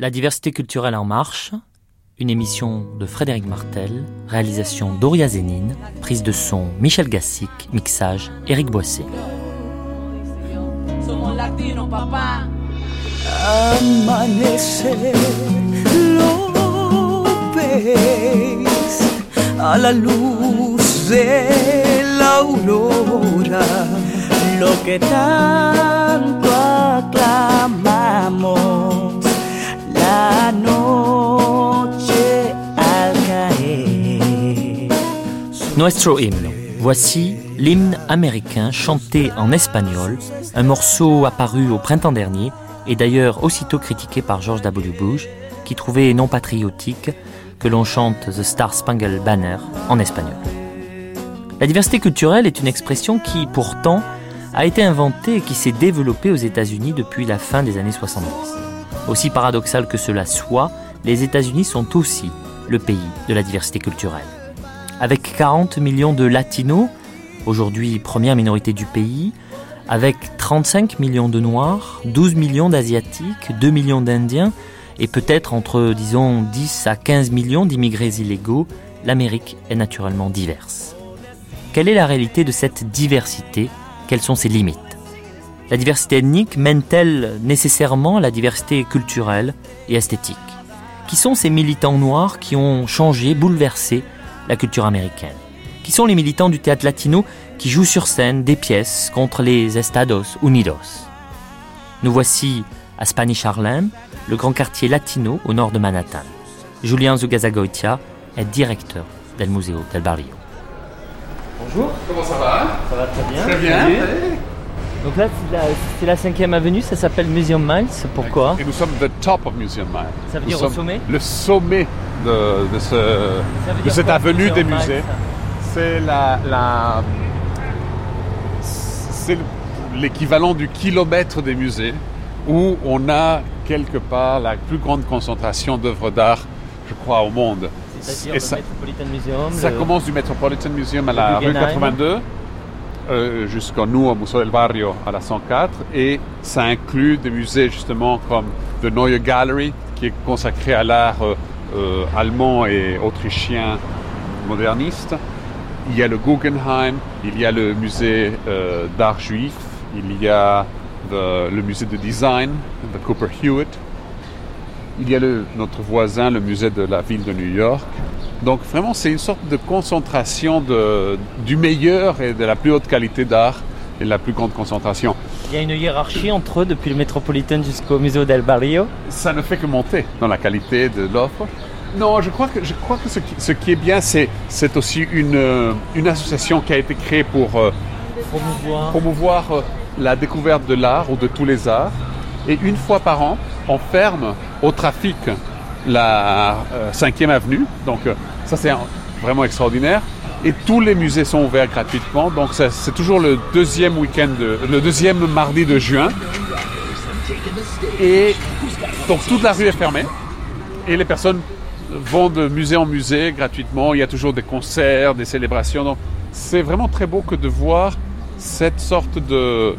La diversité culturelle en marche, une émission de Frédéric Martel, réalisation Doria Zénine, prise de son Michel Gassic, mixage Éric Boissé. Nuestro himno. Voici l'hymne américain chanté en espagnol, un morceau apparu au printemps dernier et d'ailleurs aussitôt critiqué par George W. Bush, qui trouvait non patriotique que l'on chante The Star Spangled Banner en espagnol. La diversité culturelle est une expression qui, pourtant, a été inventée et qui s'est développée aux États-Unis depuis la fin des années 70. Aussi paradoxal que cela soit, les États-Unis sont aussi le pays de la diversité culturelle. Avec 40 millions de latinos, aujourd'hui première minorité du pays, avec 35 millions de noirs, 12 millions d'asiatiques, 2 millions d'indiens et peut-être entre, disons, 10 à 15 millions d'immigrés illégaux, l'Amérique est naturellement diverse. Quelle est la réalité de cette diversité? Quelles sont ses limites? La diversité ethnique mène-t-elle nécessairement à la diversité culturelle et esthétique Qui sont ces militants noirs qui ont changé, bouleversé la culture américaine Qui sont les militants du théâtre latino qui jouent sur scène des pièces contre les Estados Unidos Nous voici à Spanish Harlem, le grand quartier latino au nord de Manhattan. Julien Zugazagoitia est directeur del Museo del Barrio. Bonjour. Comment ça va? Ça va très bien. Très bien. Donc là, c'est la, 5e avenue, ça s'appelle Museum Miles. Pourquoi Et nous sommes the top of Museum Mile. Ça veut Nous dire au sommet Le sommet de, de, ce, de cette quoi, avenue des Miles, musées? C'est la, la c'est l'équivalent du kilomètre des musées où on a quelque part la plus grande concentration d'œuvres d'art, je crois, au monde. C'est-à-dire Et le ça- Metropolitan Museum. Ça le- commence du Metropolitan Museum à la rue Guggenheim. 82 euh, jusqu'à nous au Museo del Barrio à la 104 et ça inclut des musées justement comme the Neue Gallery qui est consacré à l'art euh, euh, allemand et autrichien moderniste. Il y a le Guggenheim, il y a le musée d'art juif, il y a le musée de design, the Cooper Hewitt. Il y a le- notre voisin, le musée de la ville de New York. Donc vraiment, c'est une sorte de concentration de, du meilleur et de la plus haute qualité d'art et de la plus grande concentration. Il y a une hiérarchie entre eux depuis le Metropolitan jusqu'au Museo del Barrio. Ça ne fait que monter dans la qualité de l'offre. Non, je crois que, je crois que ce, qui, ce qui est bien, c'est, c'est aussi une, euh, une association qui a été créée pour euh, Promouvoir. promouvoir euh, la découverte de l'art ou de tous les arts. Et une fois par an, on ferme au trafic la euh, 5e avenue. Donc euh, ça c'est vraiment extraordinaire. Et tous les musées sont ouverts gratuitement. Donc c'est toujours le deuxième week-end, le deuxième mardi de juin. Et donc toute la rue est fermée. Et les personnes vont de musée en musée gratuitement. Il y a toujours des concerts, des célébrations. Donc c'est vraiment très beau que de voir cette sorte de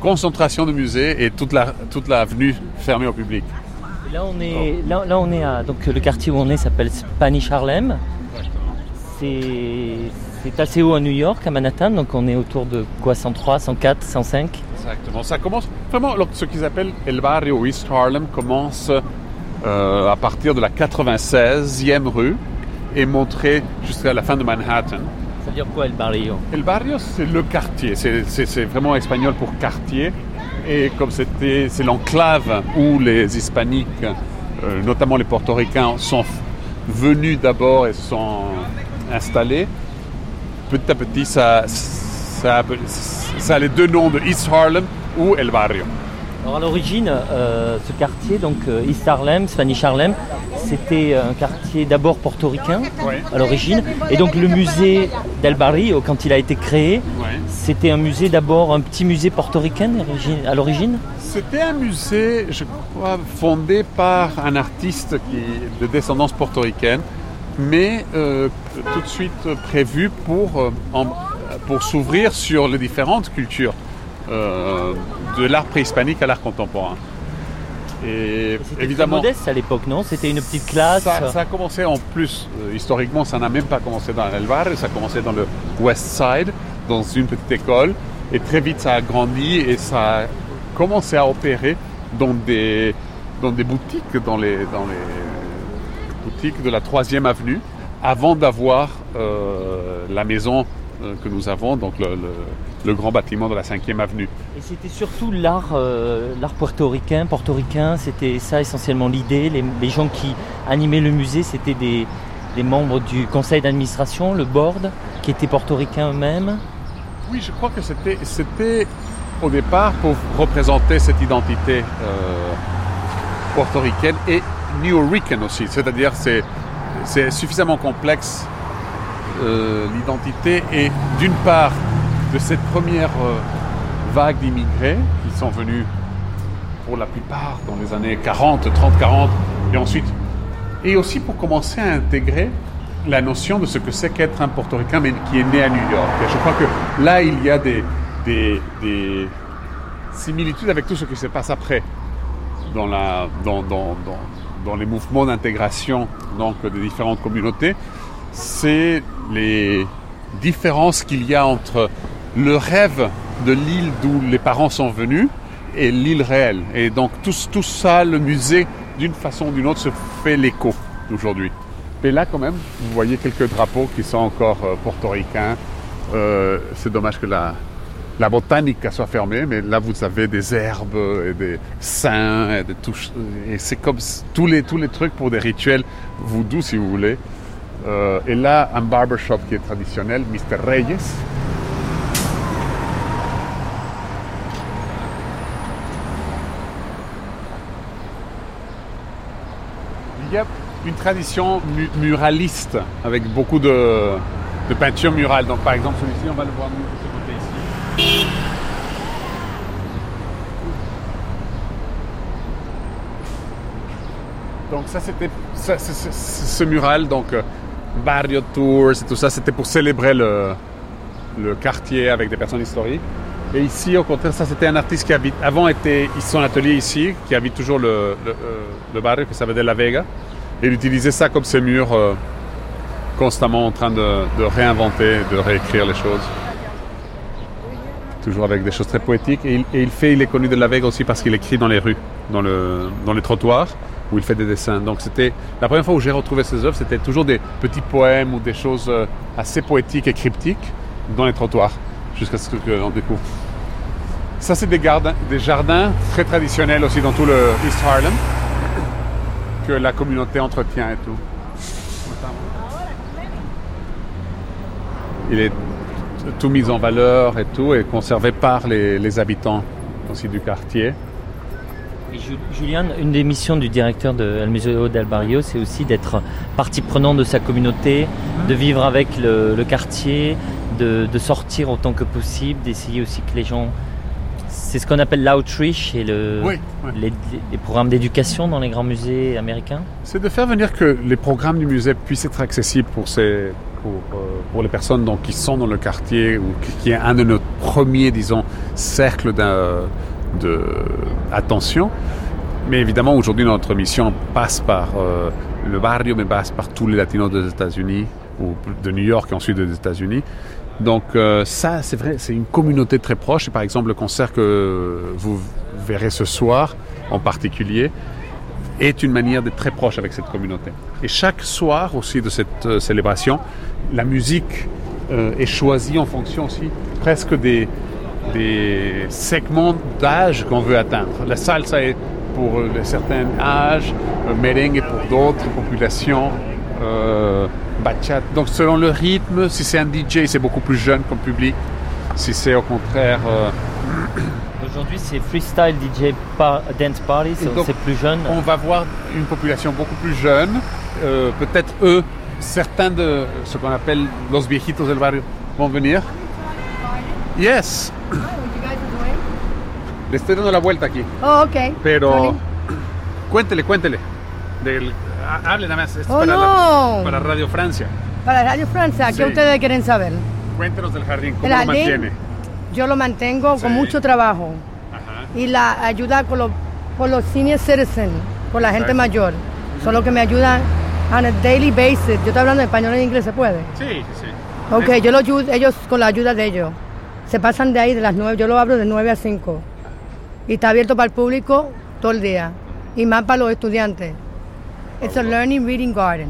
concentration de musées et toute la toute l'avenue fermée au public. Là on est, là, là, on est à donc le quartier où on est s'appelle Spanish Harlem. C'est c'est assez haut à New York, à Manhattan, donc on est autour de quoi 103, 104, 105. Exactement. Ça commence vraiment ce qu'ils appellent El Barrio East Harlem commence euh, à partir de la 96e rue et montré jusqu'à la fin de Manhattan. Ça veut dire quoi El Barrio? El barrio, c'est le quartier. C'est vraiment espagnol pour quartier. Et comme c'était, c'est l'enclave où les hispaniques, euh, notamment les portoricains, sont venus d'abord et sont installés. Petit à petit, ça, ça, ça a les deux noms de East Harlem ou El Barrio. Alors à l'origine, euh, ce quartier, donc euh, East Harlem, Spanish Harlem, c'était un quartier d'abord portoricain à l'origine. Et donc le musée d'El Barrio, quand il a été créé, Ouais. c'était un musée d'abord, un petit musée portoricain à l'origine? C'était un musée, je crois, fondé par un artiste qui de descendance portoricaine, mais euh, tout de suite prévu pour, euh, en- pour s'ouvrir sur les différentes cultures, euh, de l'art préhispanique à l'art contemporain. Et C'était évidemment, très modeste à l'époque, non? C'était une petite classe. ça, ça a commencé en plus, euh, historiquement, ça n'a même pas commencé dans El Barrio, ça a commencé dans le West Side, dans une petite école. Et très vite, ça a grandi et ça a commencé à opérer dans des, dans des boutiques, dans les, dans les boutiques de la 3e avenue, avant d'avoir euh, la maison que nous avons, donc le, le- le grand bâtiment de la 5e avenue. Et c'était surtout l'art, euh, l'art portoricain, portoricain, c'était ça essentiellement l'idée. Les, les gens qui animaient le musée, c'était des, des membres du conseil d'administration, le board, qui étaient portoricains eux-mêmes. Oui, je crois que c'était, c'était au départ pour représenter cette identité euh, portoricaine et new-rican aussi. C'est-à-dire c'est c'est suffisamment complexe euh, l'identité et d'une part de cette première euh, vague d'immigrés qui sont venus pour la plupart dans les années 40, 30, 40 et ensuite et aussi pour commencer à intégrer la notion de ce que c'est qu'être un portoricain mais qui est né à New York. Et je crois que là il y a des, des, des similitudes avec tout ce qui se passe après dans, la, dans, dans, dans, dans les mouvements d'intégration des différentes communautés, c'est les différences qu'il y a entre le rêve de l'île d'où les parents sont venus et l'île réelle. Et donc tout, ça, le musée, d'une façon ou d'une autre, se fait l'écho aujourd'hui. Et là, quand même, vous voyez quelques drapeaux qui sont encore euh, portoricains. Euh, c'est dommage que la, botanique soit fermée, mais là vous avez des herbes et des saints et des touches. Et c'est comme s- tous les, tous les trucs pour des rituels voodoo, si vous voulez. Euh, et là, un barbershop qui est traditionnel, Mr. Reyes. Y a une tradition mu- muraliste avec beaucoup de, peintures murales. Donc, par exemple, celui-ci, on va le voir de ce côté ici. Donc ça c'était ce mural donc euh, Barrio Tours et tout ça c'était pour célébrer le, le quartier avec des personnes historiques. Et ici au contraire ça c'était un artiste qui habite avant était son atelier ici qui habite toujours le, le, euh, le barrio qui s'appelle la Vega et il utilisait ça comme ses murs euh, constamment en train de, de réinventer, de réécrire les choses. Toujours avec des choses très poétiques. Et il, et il fait, il est connu de la Vega aussi parce qu'il écrit dans les rues, dans, le, dans les trottoirs, où il fait des dessins. Donc c'était la première fois où j'ai retrouvé ses œuvres, c'était toujours des petits poèmes ou des choses euh, assez poétiques et cryptiques dans les trottoirs, jusqu'à ce qu'on découvre. Ça, c'est des, des jardins très traditionnels aussi dans tout le East Harlem, que la communauté entretient et tout. Il est tout mis en valeur et tout, et conservé par les, habitants aussi du quartier. Julien, une des missions du directeur de El Museo del Barrio, c'est aussi d'être partie prenante de sa communauté, de vivre avec le quartier, de, de sortir autant que possible, d'essayer aussi que les gens... C'est ce qu'on appelle l'outreach et le, Oui, oui. les, programmes d'éducation dans les grands musées américains. C'est de faire venir que les programmes du musée puissent être accessibles pour, ces, pour, euh, pour les personnes donc, qui sont dans le quartier ou qui, qui est un de nos premiers, disons, cercles d'un- de attention. Mais évidemment, aujourd'hui, notre mission passe par euh, le barrio, mais passe par tous les latinos des États-Unis ou de New York et ensuite des États-Unis. Donc euh, ça, c'est vrai, c'est une communauté très proche. Par exemple, le concert que vous verrez ce soir en particulier, est une manière d'être très proche avec cette communauté. Et chaque soir aussi de cette euh, célébration, la musique euh, est choisie en fonction aussi presque des, des segments d'âge qu'on veut atteindre. La salsa est pour certains âges, euh, merengue est pour d'autres populations, bachata. Donc selon le rythme, si c'est un DJ, c'est beaucoup plus jeune comme public. Si c'est au contraire euh, Aujourd'hui, c'est freestyle DJ par- dance party, c'est plus jeune. on va voir une population beaucoup plus jeune. Euh, Peut-être eux, certains de ce qu'on appelle los viejitos del barrio vont venir. Yes, doing? le estoy dando la vuelta aquí. Oh, okay. Pero Sorry. cuéntele, cuéntele. Del, hable nada más. Esto es Oh, para, no. la- para Radio Francia. Para Radio Francia, ¿qué Sí. ustedes quieren saber? Cuéntenos del jardín, ¿cómo ¿El lo jardín? mantiene? Yo lo mantengo Sí. con mucho trabajo Ajá. y la ayuda con los por los senior citizens, por la gente mayor. Son los que me ayudan on a daily basis. Yo estoy hablando español e inglés, ¿se puede? Sí, sí. Ok, yo los ayudo, ellos con la ayuda de ellos. Se pasan de ahí de las 9, yo lo abro de 9 a 5. Y está abierto para el público todo el día. Y más para los estudiantes. It's a learning reading garden.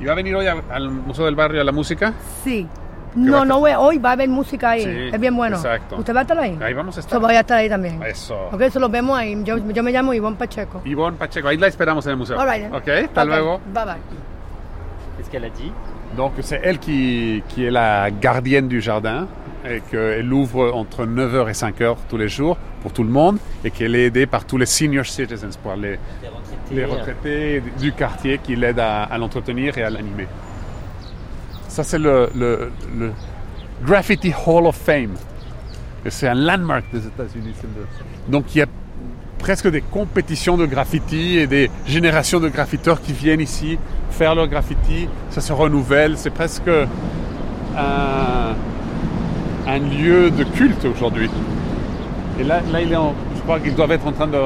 ¿Y va a venir hoy a- al Museo del Barrio a la música? Sí. No, no voy, hoy va a haber música ahí. Sí, es bien bueno. exacto. ¿Usted va a estar ahí? Ahí vamos a estar. Yo voy a estar ahí también. Eso. Ok, eso lo vemos ahí. Yo, yo me llamo Ivonne Pacheco. Yvonne Pacheco, ahí la esperamos en el museo. All right. Ok, hasta Ok, luego. Bye bye. Qu'est-ce qu'elle a dit Donc c'est elle qui, qui est la gardienne du jardin et qu'elle ouvre entre 9h et 5h tous les jours pour tout le monde et qu'elle est aidée par tous les senior citizens, pour les, les retraités du quartier qui l'aident à, à l'entretenir et à l'animer. Ça c'est le, le- le Graffiti Hall of Fame. C'est un landmark des États-Unis. Donc il y a presque des compétitions de graffiti et des générations de graffiteurs qui viennent ici faire leur graffiti. Ça se renouvelle. C'est presque un, un lieu de culte aujourd'hui. Et là, là il est en- je crois qu'ils doivent être en train de.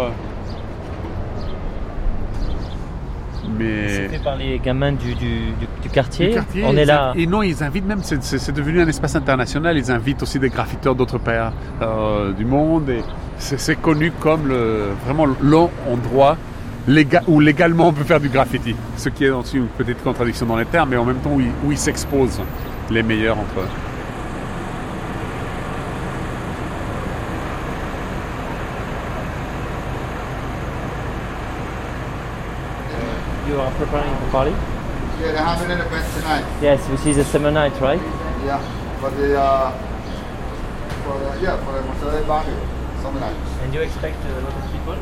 Mais. C'est fait par les gamins du, du, du- du quartier. On est là. Et non, ils invitent même, c'est- devenu un espace international, ils invitent aussi des graffiteurs d'autres pays euh, du monde. Et c'est connu comme le, vraiment l'endroit où légalement on peut faire du graffiti. Ce qui est aussi une petite contradiction dans les termes, mais en même temps où ils où ils s'exposent les meilleurs entre eux. Preparing the party? Yeah, they're having an event tonight. Yes, which is a summer night, right? Yeah, for the uh, for the, yeah for the Museo del Barrio summer night. And you expect a lot of people?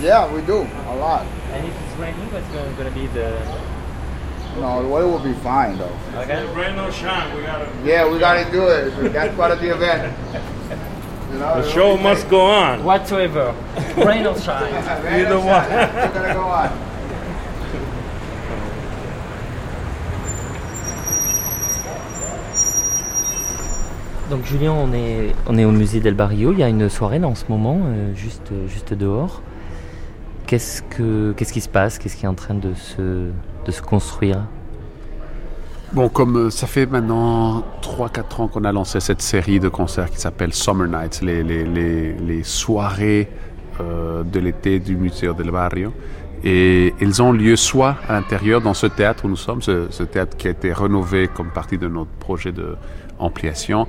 Yeah, we do a lot. And if it's raining, what's going to be the... No, the weather will be fine though. Okay. Rain or shine, we gotta. Yeah, we gotta do it. That's part of the event. You know, The show must go on. Whatsoever. Rain or shine. Either one. We're gonna go on. Donc Julien, on est, on est au musée del Barrio. Il y a une soirée là en ce moment, euh, juste, juste dehors. Qu'est-ce, que, qui se passe? Qu'est-ce qui est en train de se, de se construire? Bon, comme euh, ça fait maintenant 3-4 ans qu'on a lancé cette série de concerts qui s'appelle Summer Nights, les, les, les, soirées euh, de l'été du Museo del Barrio. Et ils ont lieu soit à l'intérieur, dans ce théâtre où nous sommes, ce, ce théâtre qui a été rénové comme partie de notre projet d'ampliation,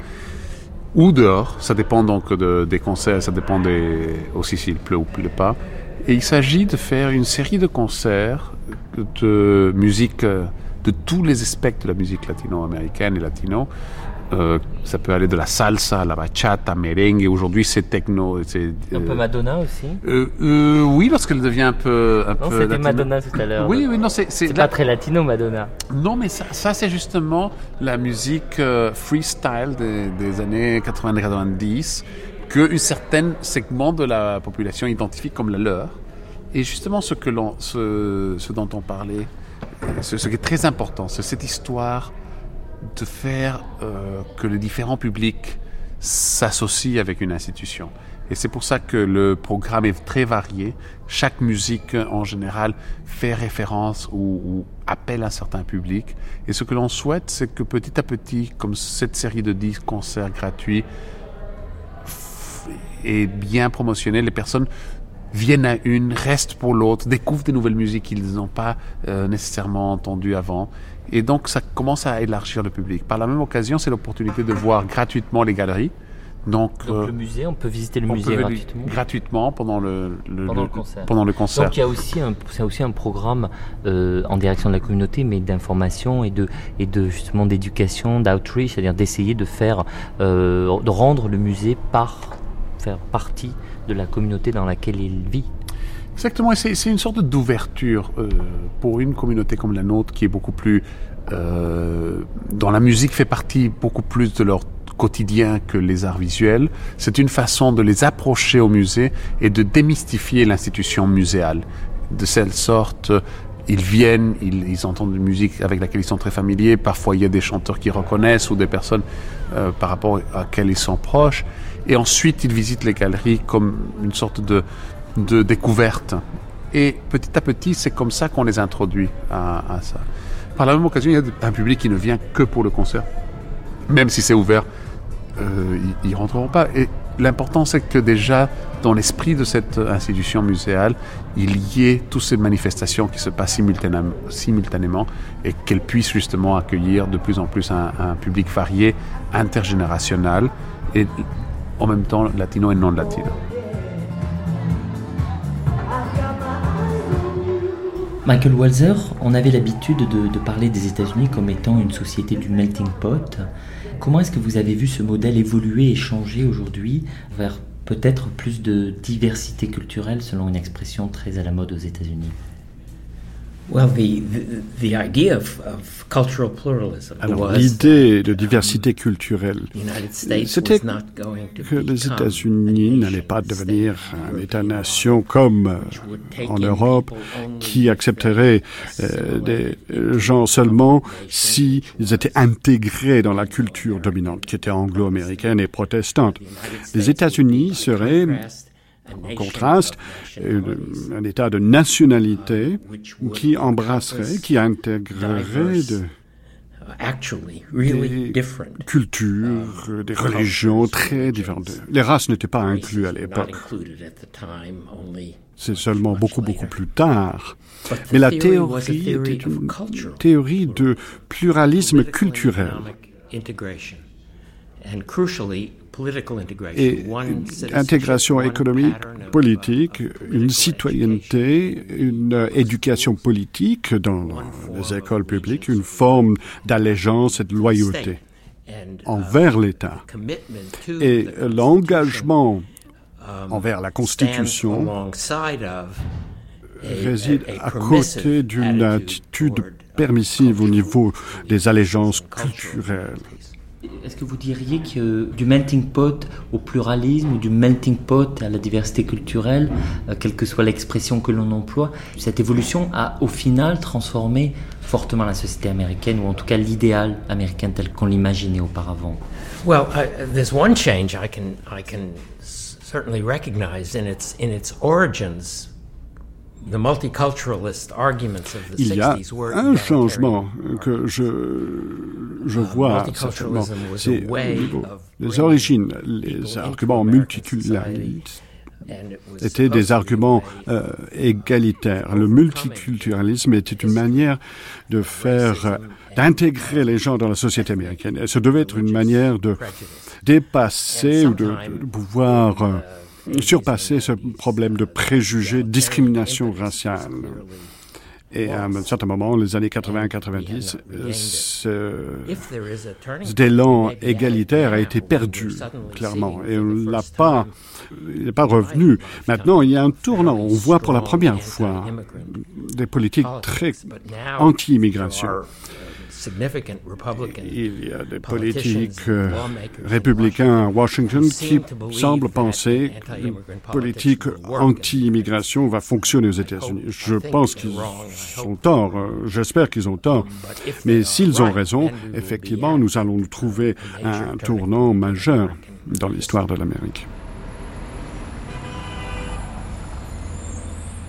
ou dehors. Ça dépend donc de- des concerts, ça dépend des, aussi s'il pleut ou pleut pas. Et il s'agit de faire une série de concerts de musique, de tous les aspects de la musique latino-américaine et latino. Euh, ça peut aller de la salsa, la bachata, merengue. Aujourd'hui, c'est techno. Un peu euh, Madonna aussi euh, euh, oui, lorsqu'elle devient un peu. Un Non, c'était. Madonna tout à l'heure. Oui, oui, non, c'est. C'est pas très latino, Madonna. non, mais ça, ça, c'est justement la musique freestyle des, des années 80-90 qu'un certain segment de la population identifie comme la leur. Et justement, ce, que ce, ce dont on parlait, ce, ce qui est très important, c'est cette histoire de faire euh, que les différents publics s'associent avec une institution. Et c'est pour ça que le programme est très varié. Chaque musique, en général, fait référence ou, ou appelle un certain public. Et ce que l'on souhaite, c'est que petit à petit, comme cette série de 10 concerts gratuits est bien promotionnée, les personnes viennent à une, restent pour l'autre, découvrent des nouvelles musiques qu'ils n'ont pas euh, nécessairement entendues avant. Et donc, ça commence à élargir le public. Par la même occasion, c'est l'opportunité de voir gratuitement les galeries. Donc, Donc euh, le musée, on peut visiter le musée gratuitement. gratuitement pendant le, le- Pendant le- le concert. pendant le concert. Donc il y a aussi un, c'est aussi un programme euh, en direction de la communauté, mais d'information et de et de justement d'éducation, d'outreach, c'est-à-dire d'essayer de faire, euh, de rendre le musée par faire partie de la communauté dans laquelle il vit. Exactement, c'est une sorte d'ouverture euh, pour une communauté comme la nôtre qui est beaucoup plus... Euh, dont la musique fait partie beaucoup plus de leur quotidien que les arts visuels. C'est une façon de les approcher au musée et de démystifier l'institution muséale. De cette sorte, ils viennent, ils, ils entendent une musique avec laquelle ils sont très familiers. Parfois, il y a des chanteurs qui reconnaissent ou des personnes euh, par rapport à laquelle ils sont proches. Et ensuite, ils visitent les galeries comme une sorte de de découverte. Et petit à petit, c'est comme ça qu'on les introduit à, ça. Par la même occasion, il y a un public qui ne vient que pour le concert. Même si c'est ouvert, euh, ils ne rentreront pas. Et l'important, c'est que déjà, dans l'esprit de cette institution muséale, il y ait toutes ces manifestations qui se passent simultanément, et qu'elles puissent justement accueillir de plus en plus un public varié, intergénérationnel et en même temps latino et non latino. Michael Walzer, on avait l'habitude de, parler des États-Unis comme étant une société du melting pot. Comment est-ce que vous avez vu ce modèle évoluer et changer aujourd'hui vers peut-être plus de diversité culturelle, selon une expression très à la mode aux États-Unis? Well, the, the, the idea of, of cultural pluralism Alors was l'idée de diversité culturelle, the United States c'était was not going to que les États-Unis n'allaient pas devenir un État-nation comme euh, en Europe, qui accepterait euh, des gens seulement s'ils étaient intégrés dans la culture dominante, qui était anglo-américaine et protestante. Les États-Unis seraient, en contraste, euh, un État de nationalité qui embrasserait, qui intégrerait de really des cultures, euh, des religions très différentes. Les races n'étaient pas incluses à l'époque. C'est seulement beaucoup, beaucoup plus tard. Mais la théorie était une théorie de pluralisme culturel. Et une intégration économique, of, politique, uh, une citoyenneté, une euh, éducation politique dans les écoles publiques, une forme d'allégeance et de loyauté uh, envers l'État. Et l'engagement um, envers la Constitution réside à côté d'une attitude uh, permissive au niveau des allégeances culturelles. Est-ce que vous diriez que du melting pot au pluralisme du melting pot à la diversité culturelle, euh, quelle que soit l'expression que l'on emploie, cette évolution a au final transformé fortement la société américaine, ou en tout cas l'idéal américain tel qu'on l'imaginait auparavant? Well, I, there's one change I can I can certainly recognize in its in its origins. The multiculturalist arguments of the Il y a 60s were un changement que je, je vois certainement. multiculturalism was C'est bringing origines, les arguments multiculturalistes étaient des arguments euh, égalitaires. Le multiculturalisme était une manière de faire, euh, d'intégrer les gens dans la société américaine. Et ça devait être une manière de dépasser ou de, de pouvoir euh, surpasser ce problème de préjugés, discrimination raciale. Et à un certain moment, les années 80-90, euh, ce, If there is a turning cet élan égalitaire a été perdu, clairement. Et on l'a pas, il n'est pas revenu. Maintenant, il y a un tournant. On voit pour la première fois des politiques très anti-immigration. Il y a des politiques euh, républicains à Washington qui semblent penser qu'une politique anti-immigration va fonctionner aux États-Unis. Je pense qu'ils ont tort. euh, J'espère qu'ils ont tort. Mais s'ils ont raison, effectivement, nous allons nous trouver un tournant majeur dans l'histoire de l'Amérique.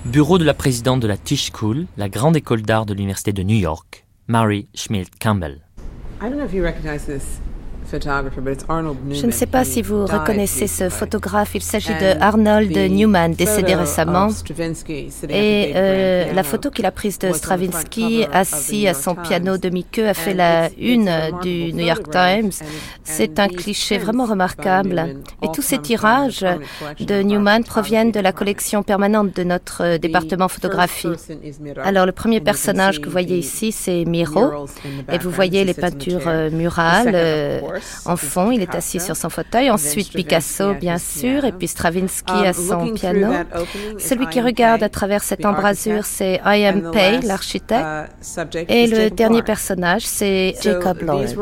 Bureau de la présidente de la Tisch School, la grande école d'art de l'Université de New York, Mary Schmidt Campbell. I don't know if you recognize this Je ne sais pas si vous reconnaissez ce photographe. Il s'agit And de Arnold Newman, décédé récemment. Et euh, la photo qu'il a prise de Stravinsky assis à son piano demi-queue a fait la une du New York. Times. C'est un cliché vraiment remarquable. Et tous ces tirages de Newman proviennent de la collection permanente de notre euh, département photographie. Alors le premier personnage que vous voyez ici, c'est Miro. Et vous voyez les peintures euh, murales. En fond, il est assis sur son fauteuil. Ensuite, Picasso, bien sûr, et puis Stravinsky Um, à son piano. Celui qui regarde à travers cette embrasure, c'est I.M. Pei, l'architecte. uh, subject Et le dernier personnage, c'est Jacob Lawrence.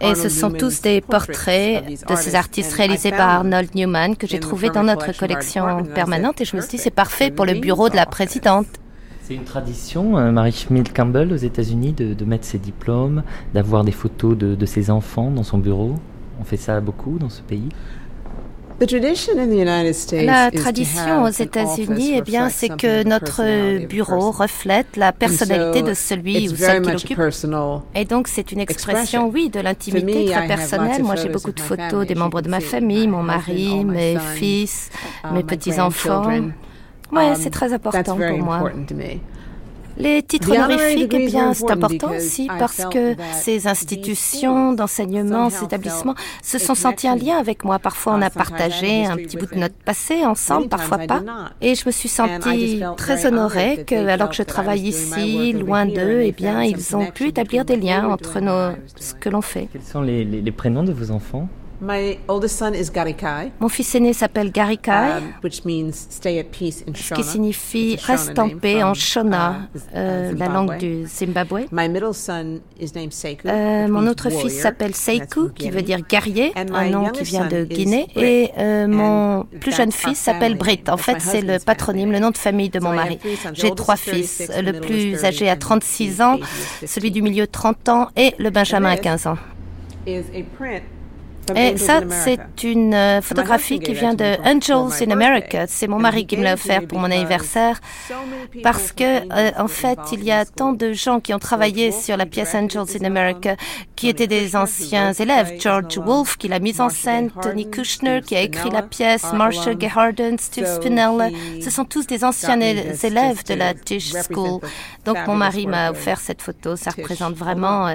Et ce sont tous des portraits de ces artistes réalisés par Arnold Newman que j'ai trouvés dans notre collection permanente et je me suis dit c'est "Perfect, parfait pour le bureau de la I'll have it." présidente. C'est une tradition, euh, Mary Schmidt Campbell, aux États-Unis, de, de mettre ses diplômes, d'avoir des photos de, de ses enfants dans son bureau. On fait ça beaucoup dans ce pays. The tradition in the United States La tradition aux États-Unis, office eh bien, c'est que notre personality of the bureau reflète la And personnalité so de celui ou celle qui l'occupe. personal Et donc, c'est une expression, oui, de l'intimité très personnelle. of Moi, j'ai beaucoup de photos des membres de ma famille, mon mari, mes fils, uh, mes petits-enfants. Ouais, Um, c'est très important very pour moi. important to me. Les titres The honorary honorifiques, eh bien, are c'est important aussi parce que ces these institutions schools d'enseignement, ces établissements se sont sentis un connection. lien avec moi. Parfois, on Uh, a partagé un petit bout de notre passé ensemble, parfois pas. Et je me suis And I just sentie felt très very honored honorée that que, alors que je travaille ici, loin here, d'eux, eh they bien, ils ont pu établir des liens entre nos, ce que l'on fait. Quels sont les, les- les prénoms de vos enfants? My oldest son is Garikai, Mon fils aîné s'appelle Gary Kai, um, which means stay at peace in ce Shona. qui signifie reste en paix en Shona, uh, Z- uh, euh, la langue du Zimbabwe. My middle son is named Sekou. Euh, mon autre fils warrior, s'appelle from qui veut dire guerrier, un my nom qui vient son de is Guinée. Et euh, mon plus jeune fils s'appelle Britt. En fait, c'est le patronyme, le nom de famille de mon mari. three sons. The J'ai trois is 36, fils. Le plus 30, âgé and 36 the ans, baby is 15. celui du milieu 30 ans et le Benjamin this 15 ans. Et Angels ça, in c'est America. une euh, photographie qui vient de Angels in America. C'est mon mari qui me l'a offert pour mon anniversaire parce que, euh, en fait, il y a tant de gens qui ont travaillé sur la pièce Angels in America, qui étaient des anciens élèves. George Wolfe, qui l'a mise en scène, Tony Kushner, qui a écrit la pièce, Marshall Gay Harden, Steve Spinella. Ce sont tous des anciens élèves de la Tisch School. Donc, mon mari m'a offert cette photo. Ça représente vraiment euh,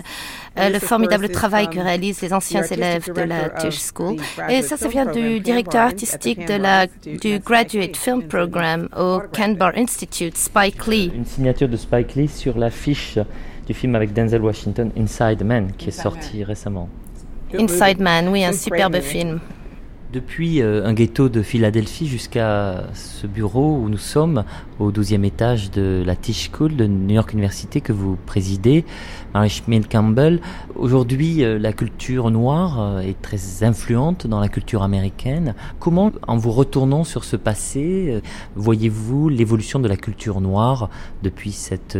euh, le formidable travail que réalisent les anciens élèves de la Tisch School. Et ça, ça vient du directeur artistique de la, du Graduate Film Program au Canberra Institute, Spike Lee. Une signature de Spike Lee sur l'affiche du film avec Denzel Washington, Inside Man, qui est sorti récemment. Inside Man, oui, un superbe film. Depuis euh, un ghetto de Philadelphie jusqu'à ce bureau où nous sommes, au 12e étage de la Tisch School de New York University que vous présidez, Marie Schmidt Campbell, aujourd'hui euh, la culture noire euh, est très influente dans la culture américaine. Comment, en vous retournant sur ce passé, voyez-vous l'évolution de la culture noire depuis cette,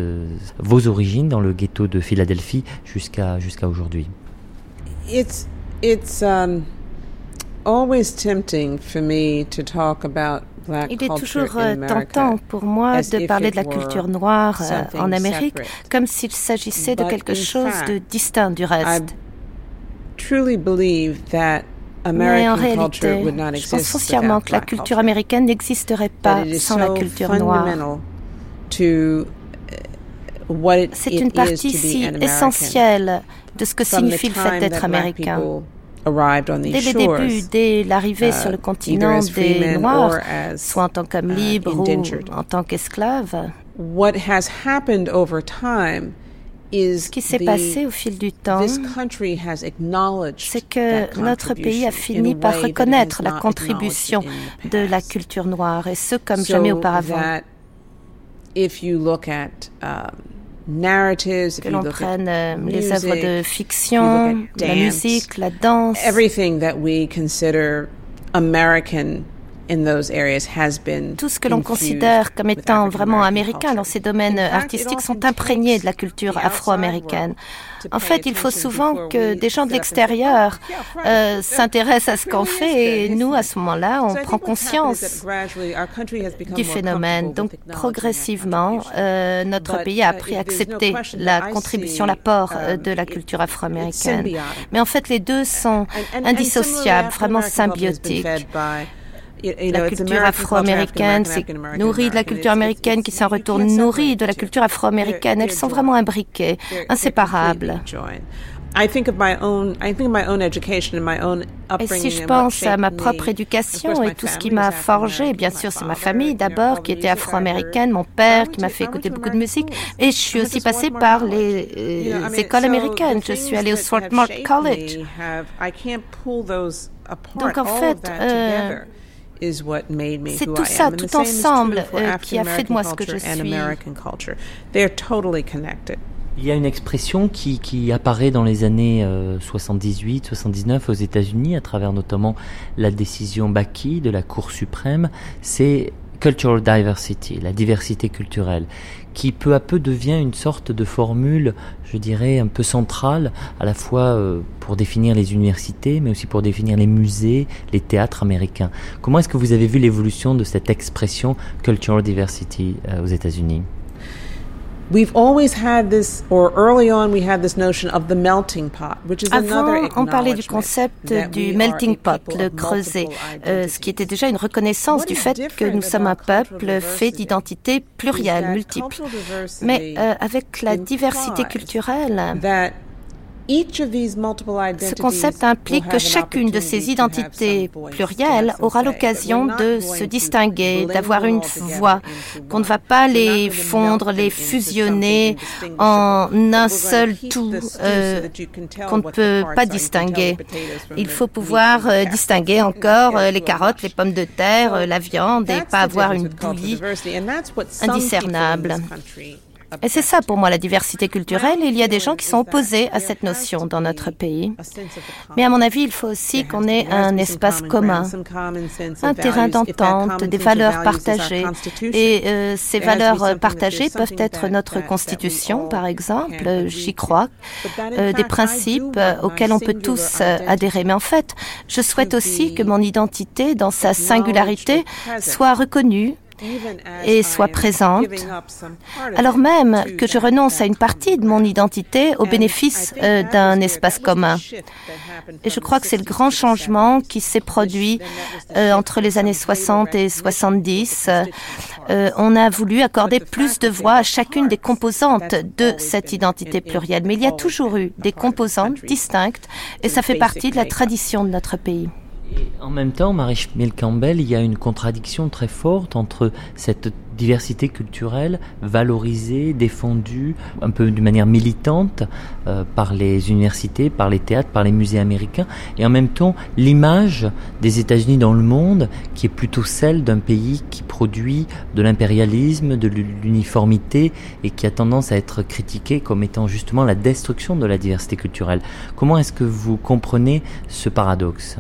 vos origines dans le ghetto de Philadelphie jusqu'à jusqu'à aujourd'hui? It's it's um, Il est toujours euh, tentant pour moi de parler de la culture noire euh, en Amérique comme s'il s'agissait de quelque chose de distinct du I reste. truly believe that Mais en American culture réalité, would not je pense exist foncièrement que la black culture américaine n'existerait pas sans la culture noire. uh, C'est une partie si essentielle de ce que signifie le fait d'être américain. People arrived on Dès les débuts, dès l'arrivée uh, sur le either continent des Noirs, soit en tant qu'hommes uh, libres ou en tant qu'esclaves, What has happened over time is ce qui s'est passé au fil du temps, this country has acknowledged c'est que that notre pays a contribution fini par reconnaître la contribution de la culture noire, et ce comme jamais auparavant. Que l'on prenne euh, les œuvres music, de fiction, la dance, musique, la danse, everything that we consider American in those areas has been tout ce que l'on considère comme with étant vraiment américain dans culture. ces domaines In fact, it artistiques sont imprégnés de la culture afro-américaine. En fait, il faut souvent que des gens de l'extérieur "Oh, yeah, right, euh, s'intéressent à ce qu'on fait et nous, à it?" ce moment-là, on prend conscience gradually our country has become du phénomène. Donc progressivement, euh, notre pays a uh, appris à accepter la contribution, l'apport euh, um, de la culture afro-américaine. Mais en fait, les deux sont indissociables, vraiment symbiotiques. La culture afro-américaine, African-American, c'est African-American, nourri de la culture américaine qui s'en retourne can't nourri de la culture afro-américaine. Elles sont vraiment imbriquées, inséparables. Et si je pense à ma propre éducation et tout ce qui m'a forgé, bien sûr, c'est ma famille d'abord qui était afro-américaine, mon père qui m'a fait écouter beaucoup de musique et je suis aussi passée par les euh, écoles américaines. Je suis allée au Swarthmore College. Donc, en fait, euh, together is what made me c'est who tout I ça, am. And the tout same is ensemble, true for euh, qui a fait de moi ce que je culture and suis. American culture. They're totally connected. Il y a une expression qui, qui apparaît dans les années 78-79 aux États-Unis, à travers notamment la décision Baki de la Cour suprême, c'est cultural diversity, la diversité culturelle, qui peu à peu devient une sorte de formule, je dirais, un peu centrale, à la fois euh, pour définir les universités, mais aussi pour définir les musées, les théâtres américains. Comment est-ce que vous avez vu l'évolution de cette expression cultural diversity euh, aux États-Unis? We've always had this, or early on, we had this notion of the melting pot, which is Avant, on parlait du concept du melting pot, le creuset, euh, ce qui était déjà une reconnaissance du fait que nous sommes un peuple fait d'identités plurielles, multiples. Mais euh, avec la diversité culturelle, ce concept implique que chacune de ces identités plurielles aura l'occasion de se distinguer, d'avoir une voix, qu'on ne va pas les fondre, les fusionner en un seul tout euh, qu'on ne peut pas distinguer. Il faut pouvoir euh, distinguer encore euh, les carottes, les pommes de terre, la viande et pas avoir une bouillie indiscernable. Et c'est ça pour moi la diversité culturelle. Il y a des gens qui sont opposés à cette notion dans notre pays. Mais à mon avis, il faut aussi qu'on ait un espace commun, un terrain d'entente, des valeurs partagées. Et euh, ces valeurs partagées peuvent être notre constitution, par exemple, j'y crois, euh, des principes auxquels on peut tous euh, adhérer. Mais en fait, je souhaite aussi que mon identité, dans sa singularité, soit reconnue et soit présente, alors même que je renonce à une partie de mon identité au bénéfice euh, d'un espace commun. Et je crois que c'est le grand changement qui s'est produit euh, entre les années 60 et 70. Euh, on a voulu accorder plus de voix à chacune des composantes de cette identité plurielle, mais il y a toujours eu des composantes distinctes et ça fait partie de la tradition de notre pays en même temps, Marie Schmiel Campbell, il y a une contradiction très forte entre cette diversité culturelle valorisée, défendue un peu d'une manière militante euh, par les universités, par les théâtres, par les musées américains, et en même temps l'image des États-Unis dans le monde qui est plutôt celle d'un pays qui produit de l'impérialisme, de l'uniformité et qui a tendance à être critiqué comme étant justement la destruction de la diversité culturelle. Comment est-ce que vous comprenez ce paradoxe?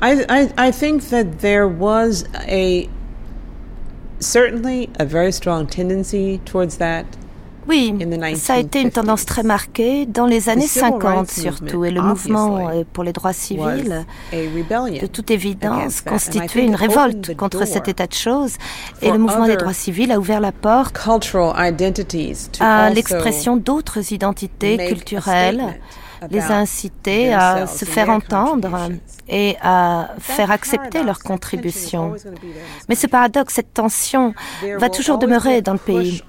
I, I, I think that there was a certainly a very strong tendency towards that Oui, ça a été une tendance très marquée dans les années 50 surtout, et le mouvement euh, pour les droits civils, de toute évidence, constituait une révolte contre cet état de choses, et le mouvement des droits civils a ouvert la porte à l'expression d'autres identités culturelles les a incités à se faire entendre et à faire accepter leurs contributions. Mais ce paradoxe, cette tension va toujours demeurer dans le pays.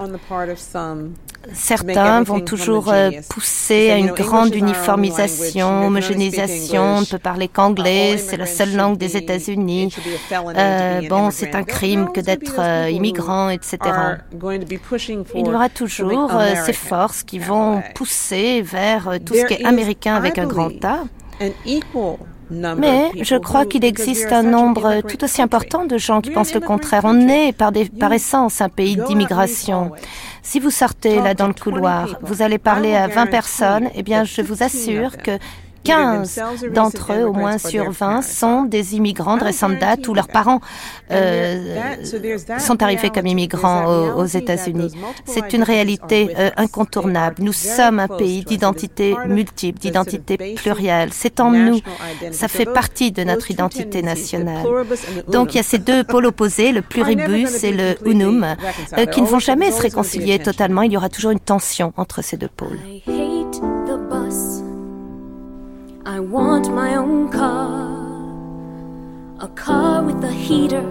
Certains vont toujours euh, pousser à une grande uniformisation, homogénéisation. On ne peut parler qu'anglais, c'est la seule langue des États-Unis. Euh, bon, c'est un crime que d'être euh, immigrant, etc. Il y aura toujours ces forces qui vont pousser vers tout ce qui est américain avec un grand A. Mais je crois qu'il existe un nombre tout aussi important de gens qui pensent le contraire. On est par, essence un pays d'immigration. Si vous sortez là dans le couloir, vous allez parler à 20 personnes, eh bien je vous assure que 15 d'entre eux, au moins sur 20, sont des immigrants de récente date ou leurs parents euh, sont arrivés comme immigrants aux, États-Unis. C'est une réalité euh, incontournable. Nous sommes un pays d'identité multiple, d'identité plurielle. C'est en nous. Ça fait partie de notre identité nationale. Donc il y a ces deux pôles opposés, le pluribus et le unum, euh, qui ne vont jamais se réconcilier totalement. Il y aura toujours une tension entre ces deux pôles. I want my own car, a car with a heater,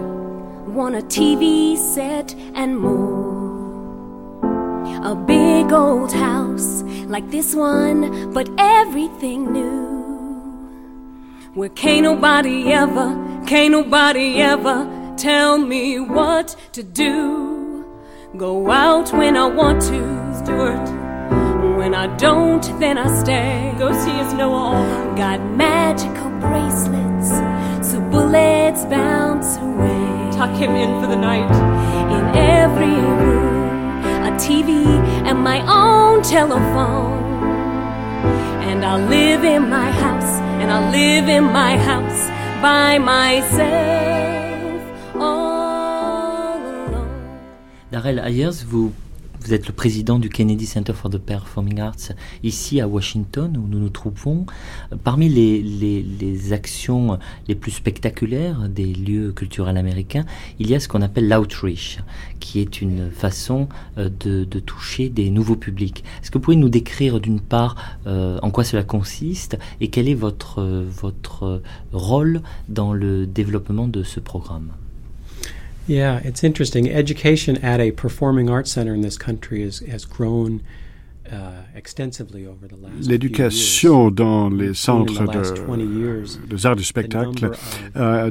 want a TV set and more. A big old house like this one, but everything new. Where can't nobody ever, can't nobody ever tell me what to do. Go out when I want to, Stuart when I don't, then I stay. Go see us Noah. Got magical bracelets, so bullets bounce away. Tuck him in for the night. In every room, a TV and my own telephone. And I live in my house, and I live in my house by myself. All Karel Ayers, vous vous êtes le président du Kennedy Center for the Performing Arts ici à Washington où nous nous trouvons. Parmi les, actions les plus spectaculaires des lieux culturels américains, il y a ce qu'on appelle l'outreach, qui est une façon euh, de, toucher des nouveaux publics. Est-ce que vous pouvez nous décrire d'une part euh, en quoi cela consiste et quel est votre, votre rôle dans le développement de ce programme? Yeah, it's interesting. Education at a performing arts center in this country is, has grown L'éducation dans les centres de, des arts du spectacle a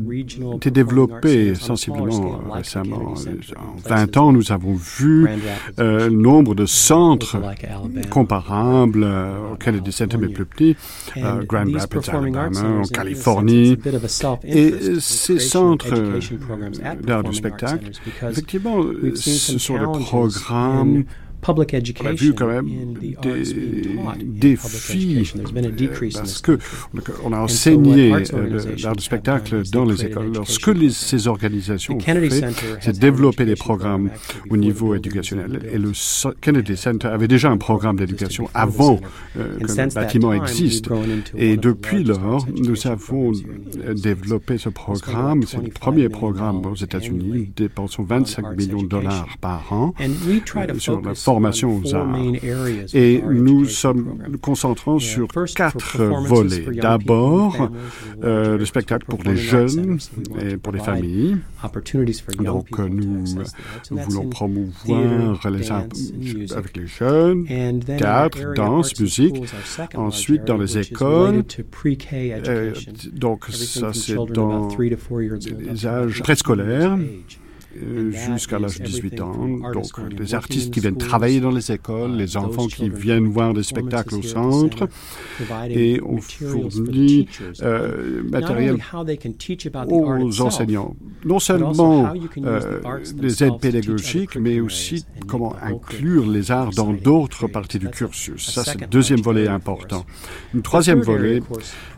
été développée sensiblement récemment. En 20 ans, nous avons vu euh, nombre de centres comparables euh, au Kennedy Center, mais plus petits, euh, Grand Rapids, Alabama, en Californie. Et ces centres d'art du spectacle, effectivement, ce sont des programmes on a vu quand même des défis parce que on a enseigné l'art du spectacle dans les écoles. Lorsque les, ces organisations ont fait, c'est développer des programmes au niveau éducationnel. Et le Kennedy Center avait déjà un programme d'éducation avant euh, que le bâtiment existe. Et depuis lors, nous avons développé ce programme. C'est le premier programme aux États-Unis. Nous dépensons 25 millions de dollars par an euh, sur la formation aux arts. Et nous sommes nous concentrons sur quatre volets. D'abord, euh, le spectacle pour les jeunes et pour les familles. Donc, nous, nous voulons promouvoir les arts avec les jeunes, théâtre, danse, musique. Ensuite, dans les écoles, euh, donc ça c'est dans les âges préscolaires. Euh, jusqu'à l'âge de 18 ans. Donc, les artistes qui viennent travailler dans les écoles, les enfants qui viennent voir des spectacles au centre, et on fournit euh, matériel aux enseignants. Non seulement euh, des aides pédagogiques, mais aussi comment inclure les arts dans d'autres parties du cursus. Ça, c'est le deuxième volet important. Un troisième volet,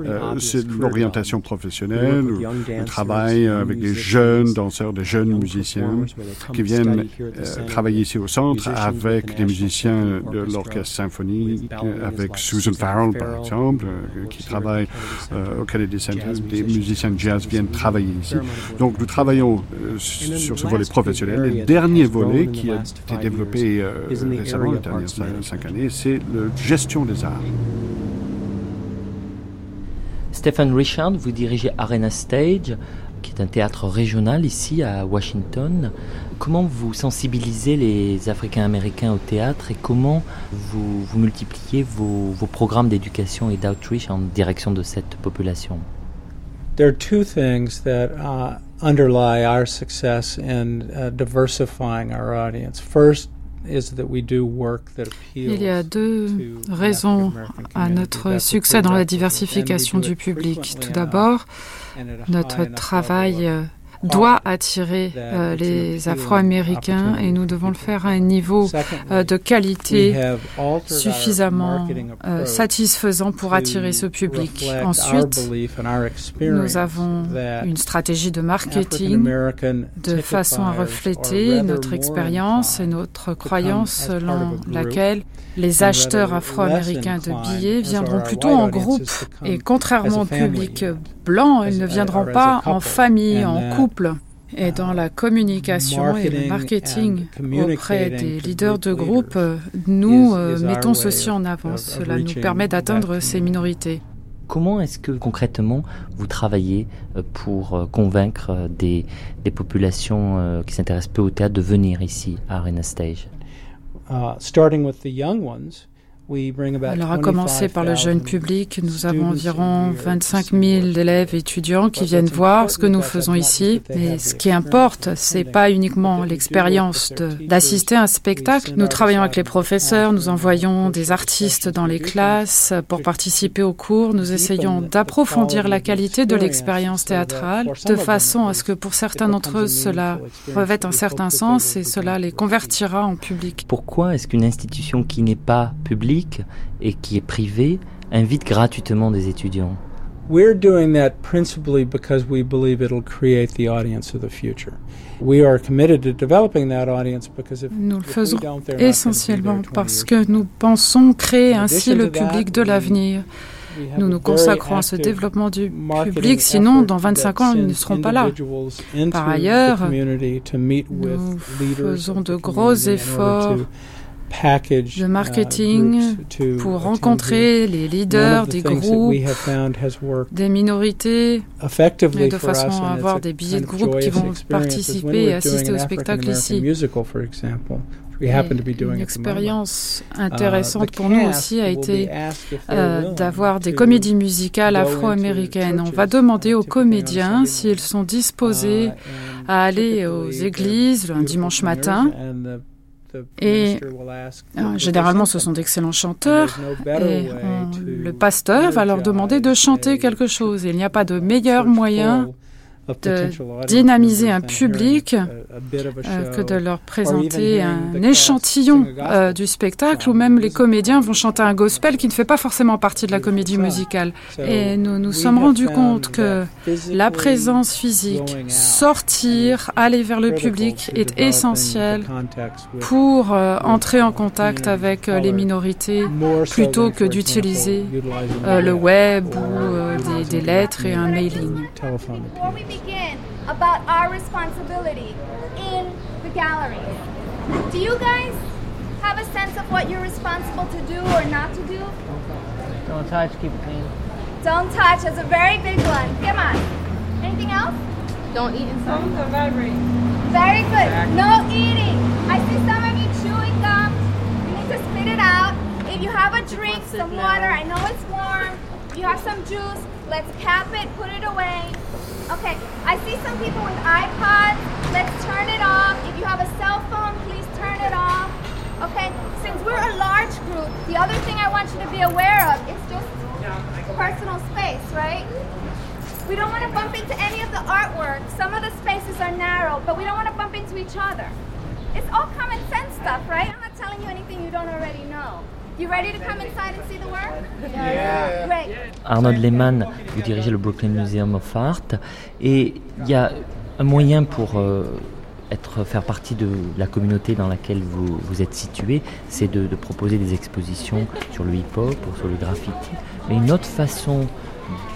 euh, c'est l'orientation professionnelle. On travaille avec des jeunes danseurs, des jeunes musiciens qui viennent euh, travailler ici au centre avec des musiciens de l'orchestre symphonique, avec Susan Farrell par exemple, euh, qui travaille euh, au Kennedy Center. Des musiciens de jazz viennent travailler ici. Donc nous travaillons sur ce volet professionnel. Le dernier volet qui a été développé récemment, les dernières cinq années, c'est la gestion des arts. Stephen Richard, vous dirigez Arena Stage qui est un théâtre régional ici à Washington. Comment vous sensibilisez les Africains-Américains au théâtre et comment vous, multipliez vos, programmes d'éducation et d'outreach en direction de cette population? There are two things that uh, underlie our success in uh, diversifying our audience. Il y a deux raisons à notre succès dans la diversification du public. Tout d'abord, notre travail doit attirer euh, les Afro-Américains et nous devons le faire à un niveau euh, de qualité suffisamment euh, satisfaisant pour attirer ce public. Ensuite, nous avons une stratégie de marketing de façon à refléter notre expérience et notre croyance selon laquelle les acheteurs afro-américains de billets viendront plutôt en groupe et contrairement au public blanc, ils ne viendront pas en famille, en couple. Et dans la communication et le marketing auprès des leaders de groupe, nous euh, mettons ceci en avant. Cela nous permet d'atteindre ces minorités. Comment est-ce que concrètement vous travaillez euh, pour euh, convaincre des, des populations qui s'intéressent peu au théâtre de venir ici à Arena Stage? Uh, Starting with the young ones. Alors, à commencer par le jeune public, nous avons environ 25 000 élèves et étudiants qui viennent voir ce que nous faisons ici. Mais ce qui importe, c'est pas uniquement l'expérience d'assister à un spectacle. Nous travaillons avec les professeurs, nous envoyons des artistes dans les classes pour participer aux cours. Nous essayons d'approfondir la qualité de l'expérience théâtrale de façon à ce que pour certains d'entre eux, cela revête un certain sens et cela les convertira en public. Pourquoi est-ce qu'une institution qui n'est pas publique et qui est privé invite gratuitement des étudiants We're doing that principally because we believe it'll create the audience of the future. We are committed to developing that audience because if, nous le faisons essentiellement there 20 parce que nous pensons créer In ainsi le public de l'avenir. Nous nous consacrons à ce développement du public, sinon dans 25 ans, ils ne seront pas là. Par the ailleurs, community to meet with nous leaders faisons of the de gros efforts de uh, marketing pour rencontrer les leaders des groupes, des minorités, et de façon à avoir des billets de groupe qui vont participer et assister au spectacle ici. Et Une expérience Uh, intéressante pour nous aussi a été euh, d'avoir des comédies musicales afro-américaines. On va demander uh, aux comédiens s'ils sont disposés à aller aux églises un dimanche matin. Et euh, généralement, ce sont d'excellents chanteurs. Et on- to le pasteur va leur demander de chanter quelque chose. Et il n'y a pas de meilleur moyen de dynamiser un public euh, que de leur présenter un échantillon euh, du spectacle, ou même les comédiens vont chanter un gospel qui ne fait pas forcément partie de la comédie musicale. Et nous nous sommes rendus compte que la présence physique, sortir, aller vers le public est essentiel pour euh, entrer en contact avec les minorités plutôt que d'utiliser le web ou des, des lettres et un mailing. Before we begin, about our responsibility in the gallery. Do you guys have a sense of what you're responsible to do or not to do? Don't touch, keep it clean. Don't touch. That's a very big one. Come on. Anything else? Don't eat inside. Don't vibrate. Very good. No eating. I see some of you chewing gum. You need to spit it out. If you have a drink, some water, I know it's warm. You have some juice, let's cap it, put it away. Okay, I see some people with iPods. Let's turn it off. If you have a cell phone, please turn it off. Okay, since we're a large group, the other thing I want you to be aware of is just personal space, right? We don't want to bump into any of the artwork. Some of the spaces are narrow, but we don't want to bump into each other. It's all common sense stuff, right? I'm not telling you anything you don't already know. You ready to come inside and see the work? Yeah. Great. Arnold Lehmann, vous dirigez le Brooklyn Museum of Art et il y a un moyen pour euh, être, faire partie de la communauté dans laquelle vous, vous êtes situé, c'est de, de proposer des expositions sur le hip-hop ou sur le graffiti. Mais une autre façon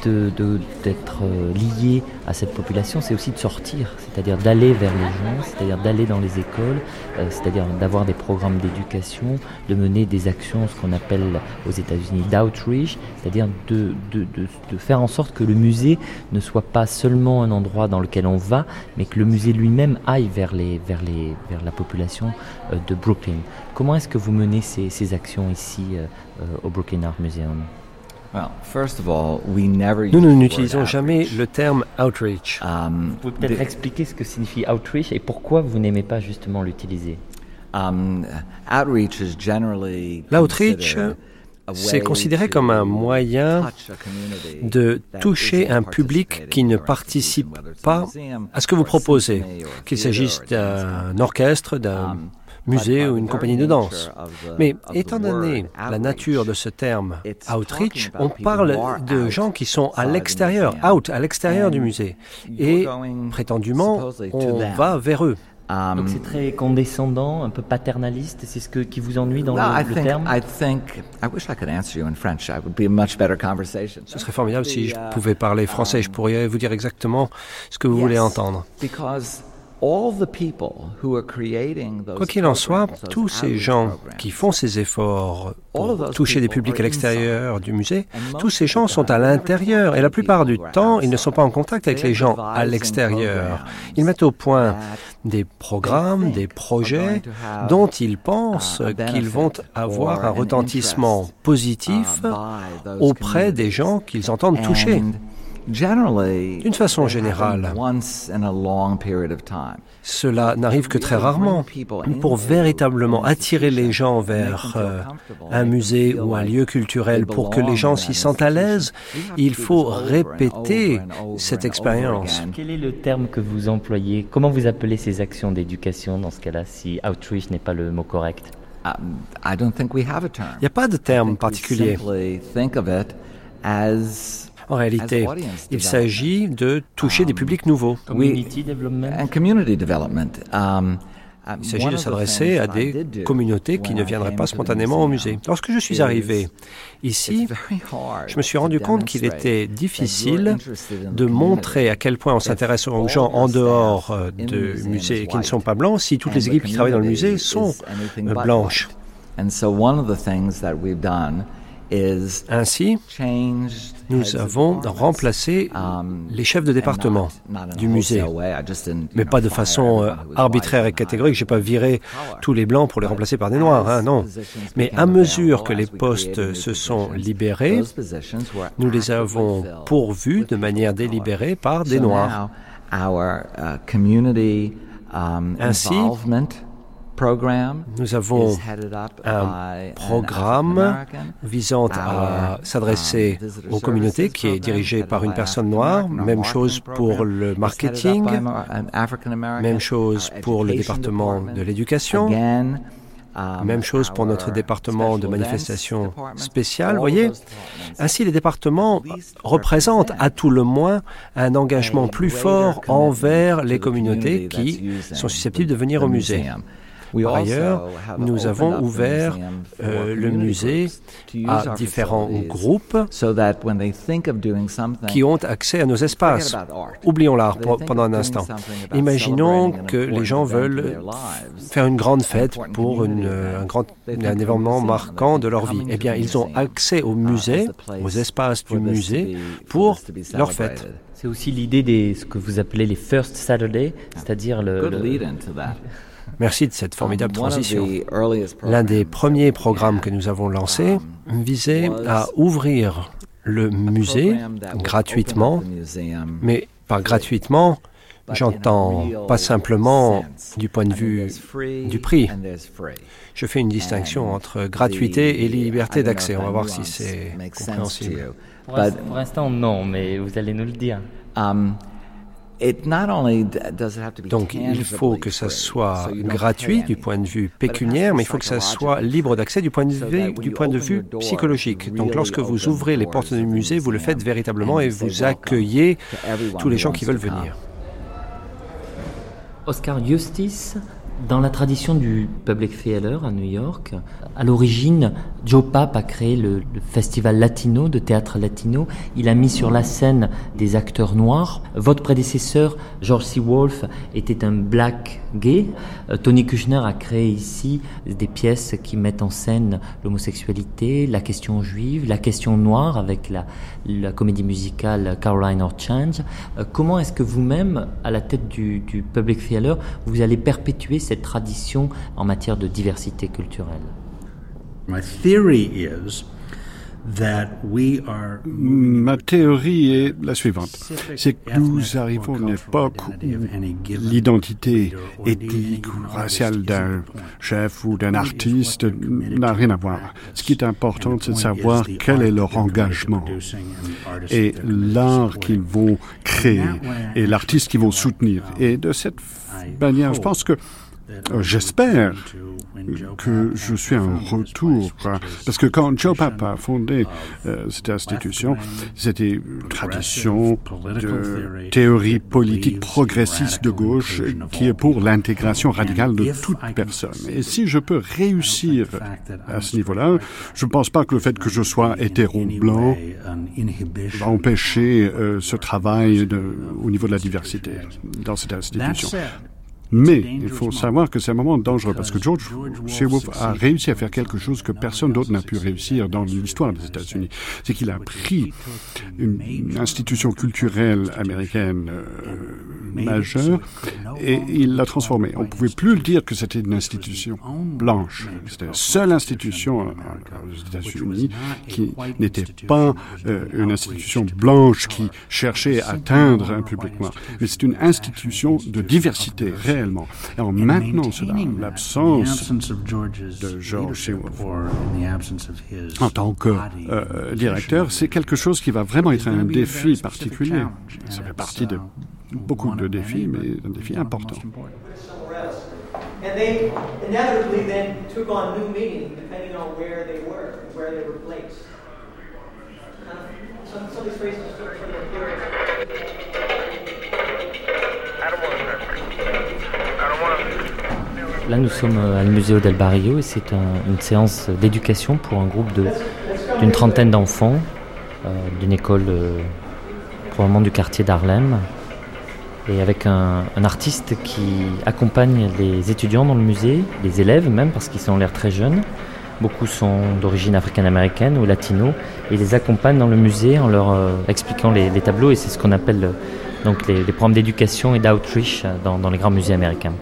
de- de- d'être euh, lié à cette population, c'est aussi de sortir, c'est-à-dire d'aller vers les gens, c'est-à-dire d'aller dans les écoles, euh, c'est-à-dire d'avoir des programmes d'éducation, de mener des actions, ce qu'on appelle aux États-Unis d'outreach, c'est-à-dire de, de, de- de faire en sorte que le musée ne soit pas seulement un endroit dans lequel on va, mais que le musée lui-même aille vers, les, vers, les, vers la population euh, de Brooklyn. Comment est-ce que vous menez ces, ces actions ici au Brooklyn Art Museum? Nous ne n'utilisons jamais le terme outreach. Vous pouvez peut-être expliquer ce que signifie outreach et pourquoi vous n'aimez pas justement l'utiliser. L'outreach, c'est considéré comme un moyen de toucher un public qui ne participe pas à ce que vous proposez, qu'il s'agisse d'un orchestre, d'un musée ou une compagnie de danse. Mais étant donné la nature de ce terme outreach, on parle de gens qui sont à l'extérieur, out, à l'extérieur du musée. Et prétendument, on va vers eux. Donc c'est très condescendant, un peu paternaliste, c'est ce que, qui vous ennuie dans le, terme? I think, I wish I could answer you in French. It would be a much better conversation. Ce serait formidable si je pouvais parler français. Je pourrais vous dire exactement ce que vous voulez entendre. Because all the people who are creating those Quoi qu'il en soit, tous ces gens qui font ces efforts pour toucher des publics à l'extérieur du musée, tous ces gens sont à l'intérieur et la plupart du temps, ils ne sont pas en contact avec les gens à l'extérieur. Ils mettent au point des programmes, des projets dont ils pensent qu'ils vont avoir un retentissement positif auprès des gens qu'ils entendent toucher. D'une façon générale. Cela n'arrive que très rarement. Pour véritablement attirer les gens vers euh, un musée ou un lieu culturel, pour que les gens s'y sentent à l'aise, il faut répéter cette expérience. Quel est le terme que vous employez? Comment vous appelez ces actions d'éducation dans ce cas-là, si outreach n'est pas le mot correct? I don't think we have a term. Il n'y a pas de terme particulier. En réalité, il s'agit de toucher des publics nouveaux. Community development. And community development. Um, il s'agit de s'adresser à des communautés qui ne viendraient pas spontanément au musée. Lorsque je suis arrivé ici, je me suis rendu compte qu'il était difficile de montrer à quel point on s'intéresse aux gens en dehors euh, de musées qui ne sont pas blancs si toutes les équipes qui travaillent dans le musée sont euh, blanches. Ainsi, nous avons remplacé les chefs de département du musée, mais pas de façon euh, arbitraire et catégorique. Je n'ai pas viré tous les blancs pour les remplacer par des noirs, hein, non. Mais à mesure que les postes se sont libérés, nous les avons pourvus de manière délibérée par des noirs. Ainsi, nous avons un programme visant à s'adresser aux communautés qui est dirigé par une personne noire. Même chose pour le marketing, même chose pour le département de l'éducation. Même chose pour notre département de manifestation spéciale. Vous voyez, ainsi les départements représentent à tout le moins un engagement plus fort envers les communautés qui sont susceptibles de venir au musée. Par ailleurs, nous avons ouvert euh, le musée à différents groupes qui ont accès à nos espaces. Oublions l'art pendant un instant. Imaginons que les gens veulent faire une grande fête pour un, grand, un événement marquant de leur vie. Eh bien, ils ont accès au musée, aux espaces du musée pour leur fête. C'est aussi l'idée de ce que vous appelez les First Saturday, c'est-à-dire le, Merci de cette formidable transition. L'un des premiers programmes que nous avons lancés visait à ouvrir le musée gratuitement, mais par gratuitement, j'entends pas simplement du point de vue du prix. Je fais une distinction entre gratuité et liberté d'accès. On va voir si c'est compréhensible. Pour l'instant, non, mais vous allez nous le dire. Donc il faut que ça soit gratuit du point de vue pécuniaire, mais il faut que ça soit libre d'accès du point de vue, du point de vue psychologique. Donc lorsque vous ouvrez les portes du musée, vous le faites véritablement et vous accueillez tous les gens qui veulent venir. Oscar Justice dans la tradition du Public Theater à New York, à l'origine, Joe Papp a créé le, festival latino, de théâtre latino. Il a mis sur la scène des acteurs noirs. Votre prédécesseur, George C. Wolfe, était un black gay. Euh, Tony Kushner a créé ici des pièces qui mettent en scène l'homosexualité, la question juive, la question noire avec la, comédie musicale Caroline or Change. Euh, comment est-ce que vous-même, à la tête du, du Public Theater, vous allez perpétuer cette tradition en matière de diversité culturelle? Ma théorie est la suivante. C'est que nous arrivons à une époque où l'identité ethnique ou raciale d'un chef ou d'un artiste n'a rien à voir. Ce qui est important, c'est de savoir quel est leur engagement et l'art qu'ils vont créer et l'artiste qu'ils vont soutenir. Et de cette manière, je pense que j'espère que je suis un retour. Parce que quand Joe Papa a fondé euh, cette institution, c'était une tradition de théorie politique progressiste de gauche qui est pour l'intégration radicale de toute personne. Et si je peux réussir à ce niveau-là, je ne pense pas que le fait que je sois hétéro-blanc va empêcher euh, ce travail au niveau de la diversité dans cette institution. Mais il faut savoir que c'est un moment dangereux parce que George Wolf a réussi à faire quelque chose que personne d'autre n'a pu réussir dans l'histoire des États-Unis. C'est qu'il a pris une, institution culturelle américaine euh, majeure et il l'a transformée. On ne pouvait plus le dire que c'était une institution blanche. C'était la seule institution euh, aux États-Unis qui n'était pas euh, une institution blanche qui cherchait à atteindre un public noir. Mais c'est une institution de diversité réelle réellement. Alors maintenant, cela, l'absence de George en tant que euh, directeur, c'est quelque chose qui va vraiment être un défi particulier. Ça fait partie de beaucoup de défis, mais un défi important. And they inevitably then took on new meaning depending on where they Là, nous sommes à le Museo del Barrio et c'est un, une séance d'éducation pour un groupe d'une trentaine d'enfants euh, d'une école euh, probablement du quartier d'Harlem et avec un, artiste qui accompagne les étudiants dans le musée, les élèves même parce qu'ils ont l'air très jeunes. Beaucoup sont d'origine africaine-américaine ou latino et les accompagne dans le musée en leur euh, expliquant les, tableaux et c'est ce qu'on appelle euh, donc les, programmes d'éducation et d'outreach dans, dans les grands musées américains.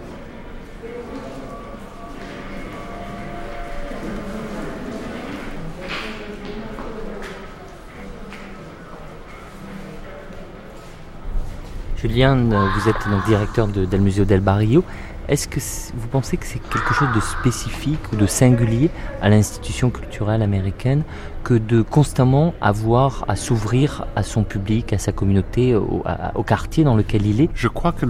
Julien, vous êtes donc directeur de, del Museo del Barrio. Est-ce que vous pensez que c'est quelque chose de spécifique ou de singulier à l'institution culturelle américaine que de constamment avoir à s'ouvrir à son public, à sa communauté, au, quartier dans lequel il est? Je crois que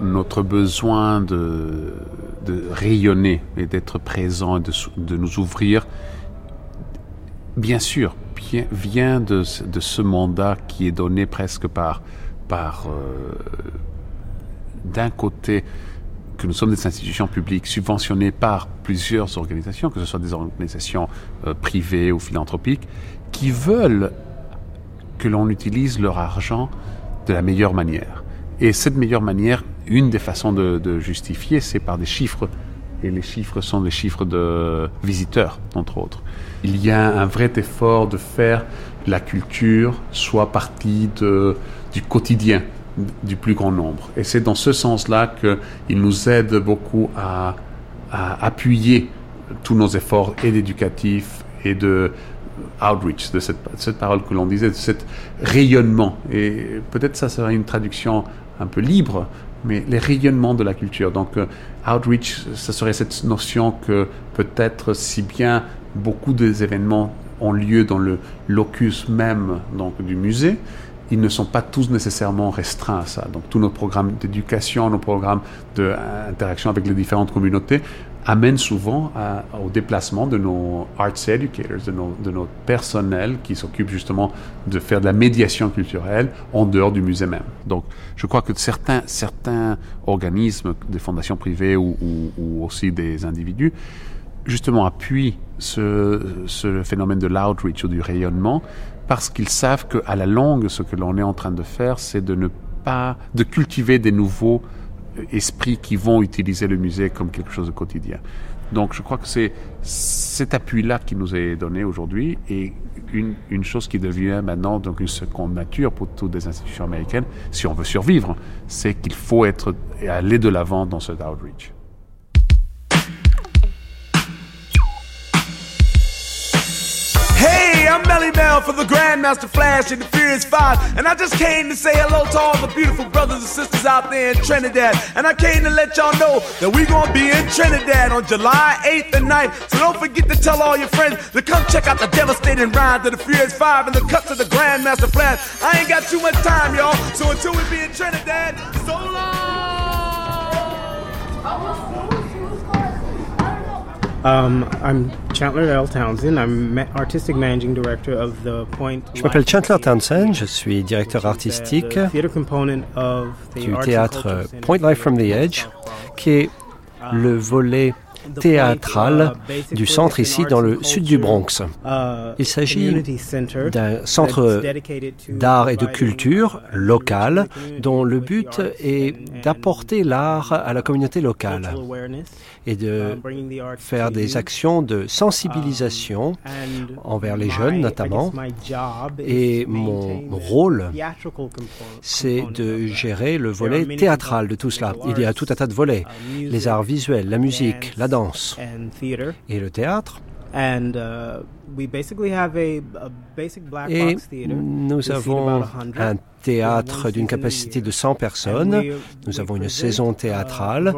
notre besoin de, rayonner et d'être présent de, de, nous ouvrir, bien sûr, vient de, de ce mandat qui est donné presque par par euh, d'un côté que nous sommes des institutions publiques subventionnées par plusieurs organisations, que ce soit des organisations euh, privées ou philanthropiques, qui veulent que l'on utilise leur argent de la meilleure manière. Et cette meilleure manière, une des façons de, de justifier, c'est par des chiffres. Et les chiffres sont des chiffres de visiteurs, entre autres. Il y a un vrai effort de faire la culture soit partie de, du quotidien du plus grand nombre. Et c'est dans ce sens-là qu'il nous aide beaucoup à, à, appuyer tous nos efforts et d'éducatif et de outreach, de cette, cette parole que l'on disait, de cet rayonnement. Et peut-être ça serait une traduction un peu libre, mais les rayonnements de la culture. Donc, euh, outreach, ça serait cette notion que peut-être si bien beaucoup des événements ont lieu dans le locus même donc, du musée, ils ne sont pas tous nécessairement restreints à ça. Donc tous nos programmes d'éducation, nos programmes d'interaction avec les différentes communautés amènent souvent au déplacement de nos arts educators, de nos, de personnels qui s'occupent justement de faire de la médiation culturelle en dehors du musée même. Donc je crois que certains, organismes, des fondations privées ou, aussi des individus, justement appuient ce phénomène de l'outreach ou du rayonnement parce qu'ils savent qu'à la longue, ce que l'on est en train de faire, c'est de ne pas, de cultiver des nouveaux esprits qui vont utiliser le musée comme quelque chose de quotidien. Donc je crois que c'est cet appui-là qui nous est donné aujourd'hui et une, une, chose qui devient maintenant donc une seconde nature pour toutes les institutions américaines, si on veut survivre, c'est qu'il faut être aller de l'avant dans cet outreach. Hey, I'm Melly Mel for the Grandmaster Flash and the Furious Five. And I just came to say hello to all the beautiful brothers and sisters out there in Trinidad. And I came to let y'all know that we gonna be in Trinidad on July 8th and 9th. So don't forget to tell all your friends to come check out the devastating rhymes of the Furious Five and the cuts of the Grandmaster Flash. I ain't got too much time, y'all. So until we be in Trinidad, so long! Je m'appelle Chandler Townsend. Je suis directeur artistique du théâtre Point Life from the Edge, qui est le volet théâtral du centre ici dans le sud du Bronx. Il s'agit d'un centre d'art et de culture local dont le but est d'apporter l'art à la communauté locale et de faire des actions de sensibilisation envers les jeunes notamment. Et mon rôle, c'est de gérer le volet théâtral de tout cela. Il y a tout un tas de volets, les arts visuels, la musique, la danse et le théâtre. Et nous avons un théâtre d'une capacité de 100 personnes. Nous avons une saison théâtrale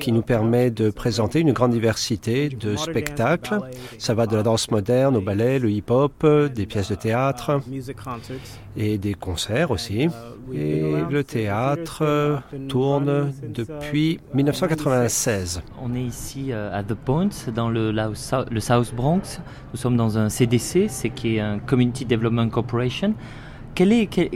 qui nous permet de présenter une grande diversité de spectacles. Ça va de la danse moderne au ballet, le hip-hop, des pièces de théâtre et des concerts aussi. Et le théâtre tourne depuis 1996. On est ici à The Point, dans le, le South South Bronx. Nous sommes dans un CDC, c'est qui est un Community Development Corporation. Quel est, quel,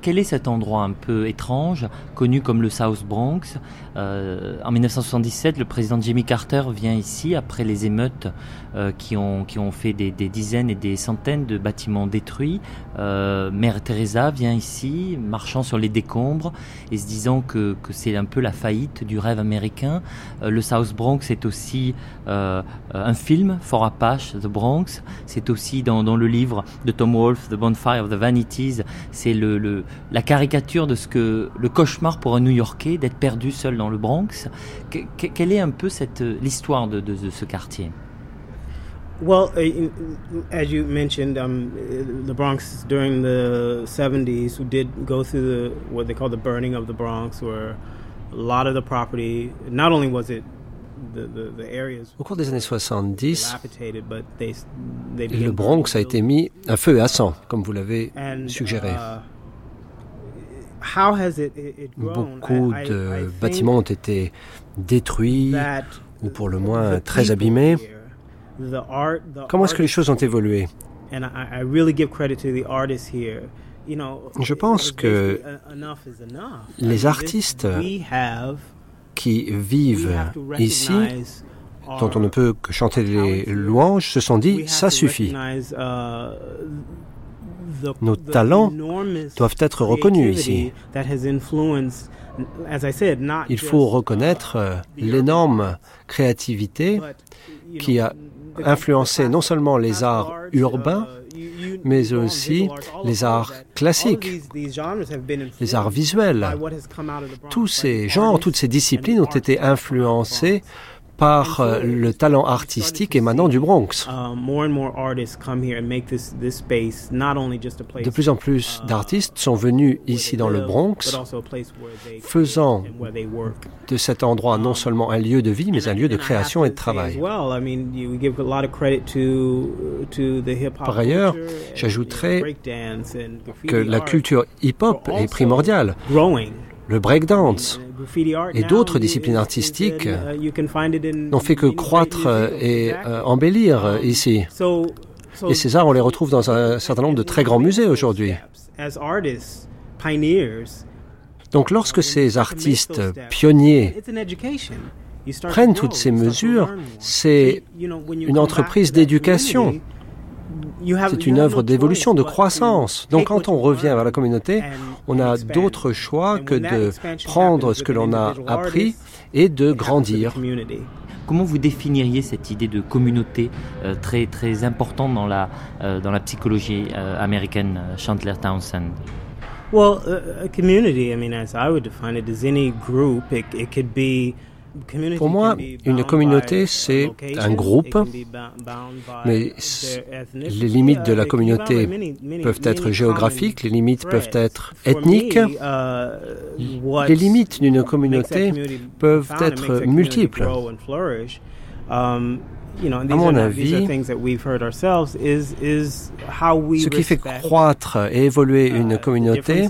quel est cet endroit un peu étrange, connu comme le South Bronx? Euh, En 1977, le président Jimmy Carter vient ici après les émeutes euh, qui, ont, fait des, dizaines et des centaines de bâtiments détruits. Euh, Mère Teresa vient ici, marchant sur les décombres et se disant que, c'est un peu la faillite du rêve américain. Le South Bronx est aussi un film, For Apache, The Bronx. C'est aussi dans, le livre de Tom Wolfe, The Bonfire of the Vanities. C'est la caricature de ce que le cauchemar pour un New-Yorkais d'être perdu seul dans le Bronx. Que, que, quelle est un peu cette l'histoire de, de, de, ce quartier? Well, uh, as you mentioned, um, the Bronx during the 70s did go through the what they call the burning of the Bronx, where a lot of the property, not only was it Au cours des années 70, le Bronx a été mis à feu et à sang, comme vous l'avez suggéré. Beaucoup de bâtiments ont été détruits ou pour le moins très abîmés. Comment est-ce que les choses ont évolué? Je pense que les artistes qui vivent ici, dont on ne peut que chanter les louanges, se sont dit ⁇ ça suffit ⁇ nos talents doivent être reconnus ici. Il faut reconnaître l'énorme créativité qui a influencé non seulement les arts urbains, mais aussi les arts classiques, les arts visuels. Tous ces genres, toutes ces disciplines ont été influencés par euh, le talent artistique émanant du Bronx. De plus en plus d'artistes sont venus ici dans le Bronx, faisant de cet endroit non seulement un lieu de vie, mais un lieu de création et de travail. Par ailleurs, j'ajouterais que la culture hip-hop est primordiale le breakdance et d'autres disciplines artistiques n'ont fait que croître et euh, embellir ici. Et ces arts, on les retrouve dans un certain nombre de très grands musées aujourd'hui. Donc lorsque ces artistes pionniers prennent toutes ces mesures, c'est une entreprise d'éducation c'est une œuvre d'évolution, de croissance. Donc quand on revient vers la communauté, on a d'autres choix que de prendre ce que l'on a appris et de grandir. Comment vous définiriez cette idée de communauté euh, très très importante dans la euh, dans la psychologie euh, américaine, Chandler Townsend? Well, a community, I mean, as I would define it, is any group. It, it could be pour moi, une communauté, c'est un groupe, mais les limites de la communauté peuvent être géographiques, les limites peuvent être ethniques, les limites d'une communauté peuvent être multiples. À mon avis, ce qui fait croître et évoluer une communauté,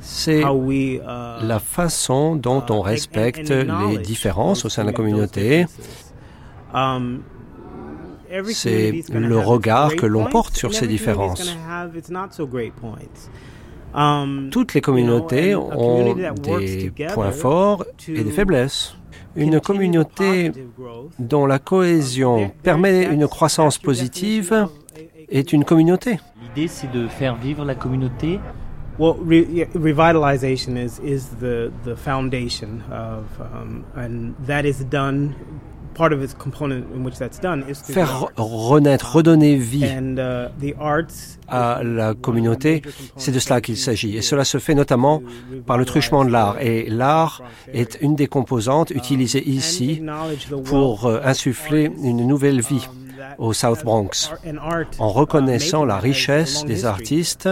c'est uh, la façon dont on uh, respecte les différences au sein de la communauté. Um, c'est le regard que l'on porte sur ces différences. Um, Toutes les communautés ont des points forts et des faiblesses. Une communauté dont la cohésion permet une croissance positive est une communauté. L'idée, c'est de faire vivre la communauté Well, re- revitalization is is the the foundation of, um, and that is done. Part of its component in which that's done is faire renaître, redonner vie uh, à la communauté, c'est de cela qu'il s'agit. Et cela se fait notamment par le truchement de l'art. Et l'art est une des composantes utilisées ici pour euh, insuffler une nouvelle vie au South Bronx, en reconnaissant la richesse des artistes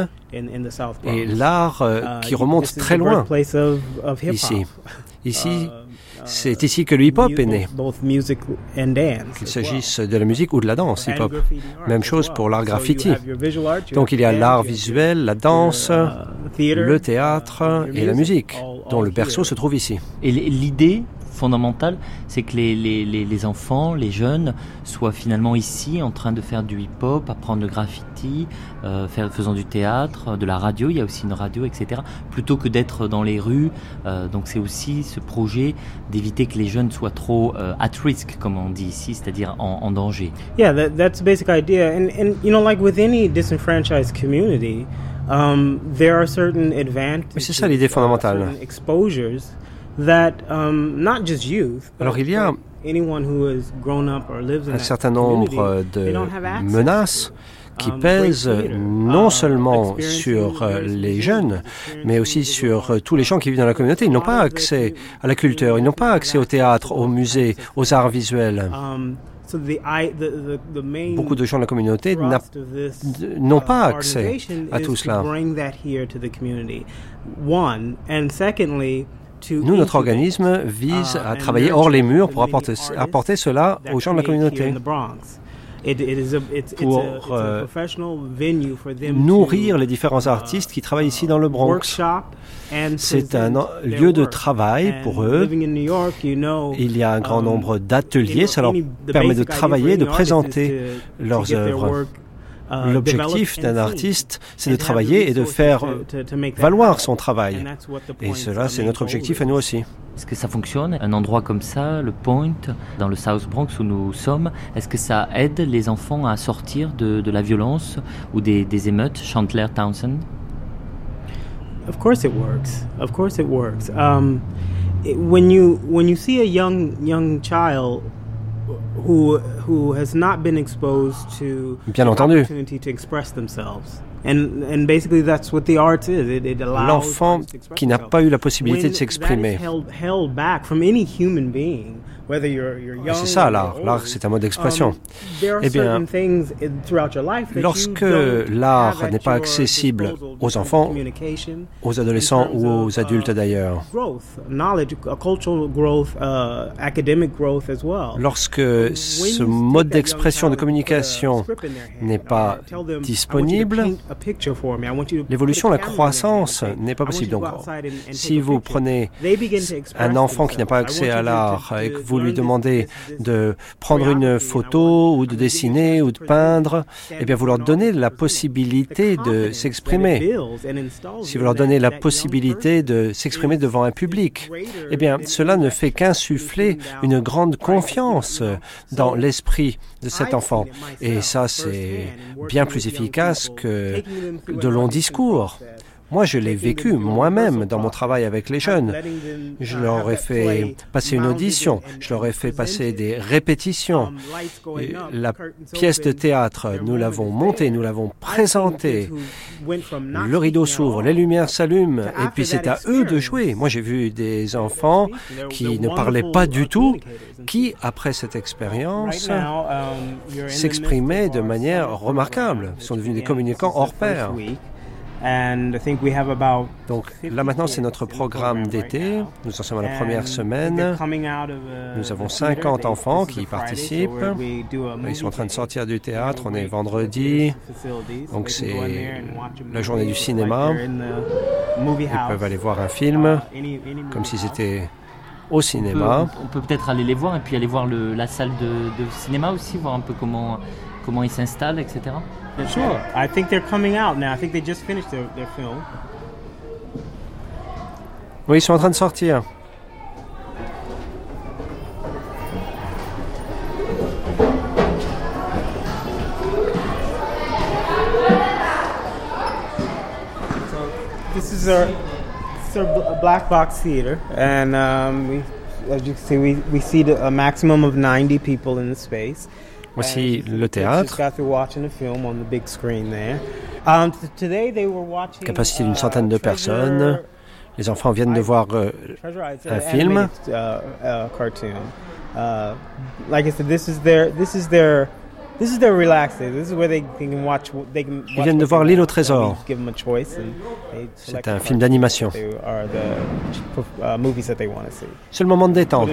et l'art euh, qui remonte très loin ici. Ici, c'est ici que le hip-hop est né. Qu'il s'agisse de la musique ou de la danse hip-hop. Même chose pour l'art graffiti. Donc il y a l'art visuel, la danse, le théâtre et la musique, dont le berceau se trouve ici. Et l'idée fondamental, c'est que les, les, les, enfants, les jeunes, soient finalement ici en train de faire du hip-hop, apprendre le graffiti, euh, faire, faisant du théâtre, de la radio, il y a aussi une radio, etc., plutôt que d'être dans les rues. Euh, donc c'est aussi ce projet d'éviter que les jeunes soient trop euh, at risk, comme on dit ici, c'est-à-dire en, en, danger. Yeah, that, that's the basic idea. And, and, you know, like with any disenfranchised community, um, there are certain advantages. C'est ça l'idée fondamentale. Exposures that um, not just youth. Alors il y a un certain nombre de menaces qui pèsent non seulement sur les jeunes, mais aussi sur tous les gens qui vivent dans la communauté. Ils n'ont pas accès à la culture, ils n'ont pas accès au théâtre, au musée, aux arts visuels. Beaucoup de gens de la communauté n'ont pas accès à tout cela. Nous, notre organisme vise à travailler hors les murs pour apporter, apporter cela aux gens de la communauté pour euh, nourrir les différents artistes qui travaillent ici dans le Bronx. C'est un lieu de travail pour eux. Il y a un grand nombre d'ateliers. Ça leur permet de travailler, de présenter leurs œuvres. L'objectif d'un artiste, c'est de travailler et de faire valoir son travail. Et cela, c'est notre objectif à nous aussi. Est-ce que ça fonctionne Un endroit comme ça, le Point, dans le South Bronx où nous sommes, est-ce que ça aide les enfants à sortir de, de la violence ou des, des émeutes? Chandler Townsend? Of course it works. Of course it works. Um, it, when you when you see a young young child Bien entendu. opportunity to express themselves. And, and basically that's what the arts is. It, it allows L'enfant qui n'a pas eu la possibilité de s'exprimer. C'est ça l'art. L'art, c'est un mode d'expression. Um, eh bien, lorsque l'art n'est pas accessible aux enfants, aux adolescents ou aux adultes d'ailleurs, lorsque ce mode d'expression de communication n'est pas disponible, l'évolution, la croissance n'est pas possible. Donc, si vous prenez un enfant qui n'a pas accès à l'art et que vous lui demandez de prendre une photo ou de dessiner ou de peindre, eh bien, vous leur donnez la possibilité de s'exprimer. Si vous leur donnez la possibilité de s'exprimer devant un public, eh bien, cela ne fait qu'insuffler une grande confiance dans l'esprit de cet enfant. Et ça, c'est bien plus efficace que de longs discours. Moi, je l'ai vécu moi-même dans mon travail avec les jeunes. Je leur ai fait passer une audition, je leur ai fait passer des répétitions. la pièce de théâtre, nous l'avons montée, nous l'avons présentée. Le rideau s'ouvre, les lumières s'allument, et puis c'est à eux de jouer. Moi, j'ai vu des enfants qui ne parlaient pas du tout, qui, après cette expérience, s'exprimaient de manière remarquable. Ils sont devenus des communicants hors pair. Donc là maintenant c'est notre programme d'été. Nous en sommes à la première semaine. Nous avons 50 enfants qui y participent. Ils sont en train de sortir du théâtre. On est vendredi. Donc c'est la journée du cinéma. Ils peuvent aller voir un film comme s'ils étaient au cinéma. On peut peut-être aller les voir et puis aller voir le, la salle de, de cinéma aussi, voir un peu comment, comment ils s'installent, etc. Sure. I think they're coming out now. I think they just finished their, their film. Oui, ils sont en train de sortir. So this is our, this is our black box theater, and um, we, as you can see, we, we seat a maximum of 90 people in the space. Voici le théâtre. Um, Capacité d'une centaine de personnes. Les enfants viennent de voir euh, un film. Ils viennent de voir L'île au trésor. C'est un film d'animation. C'est le moment de détente.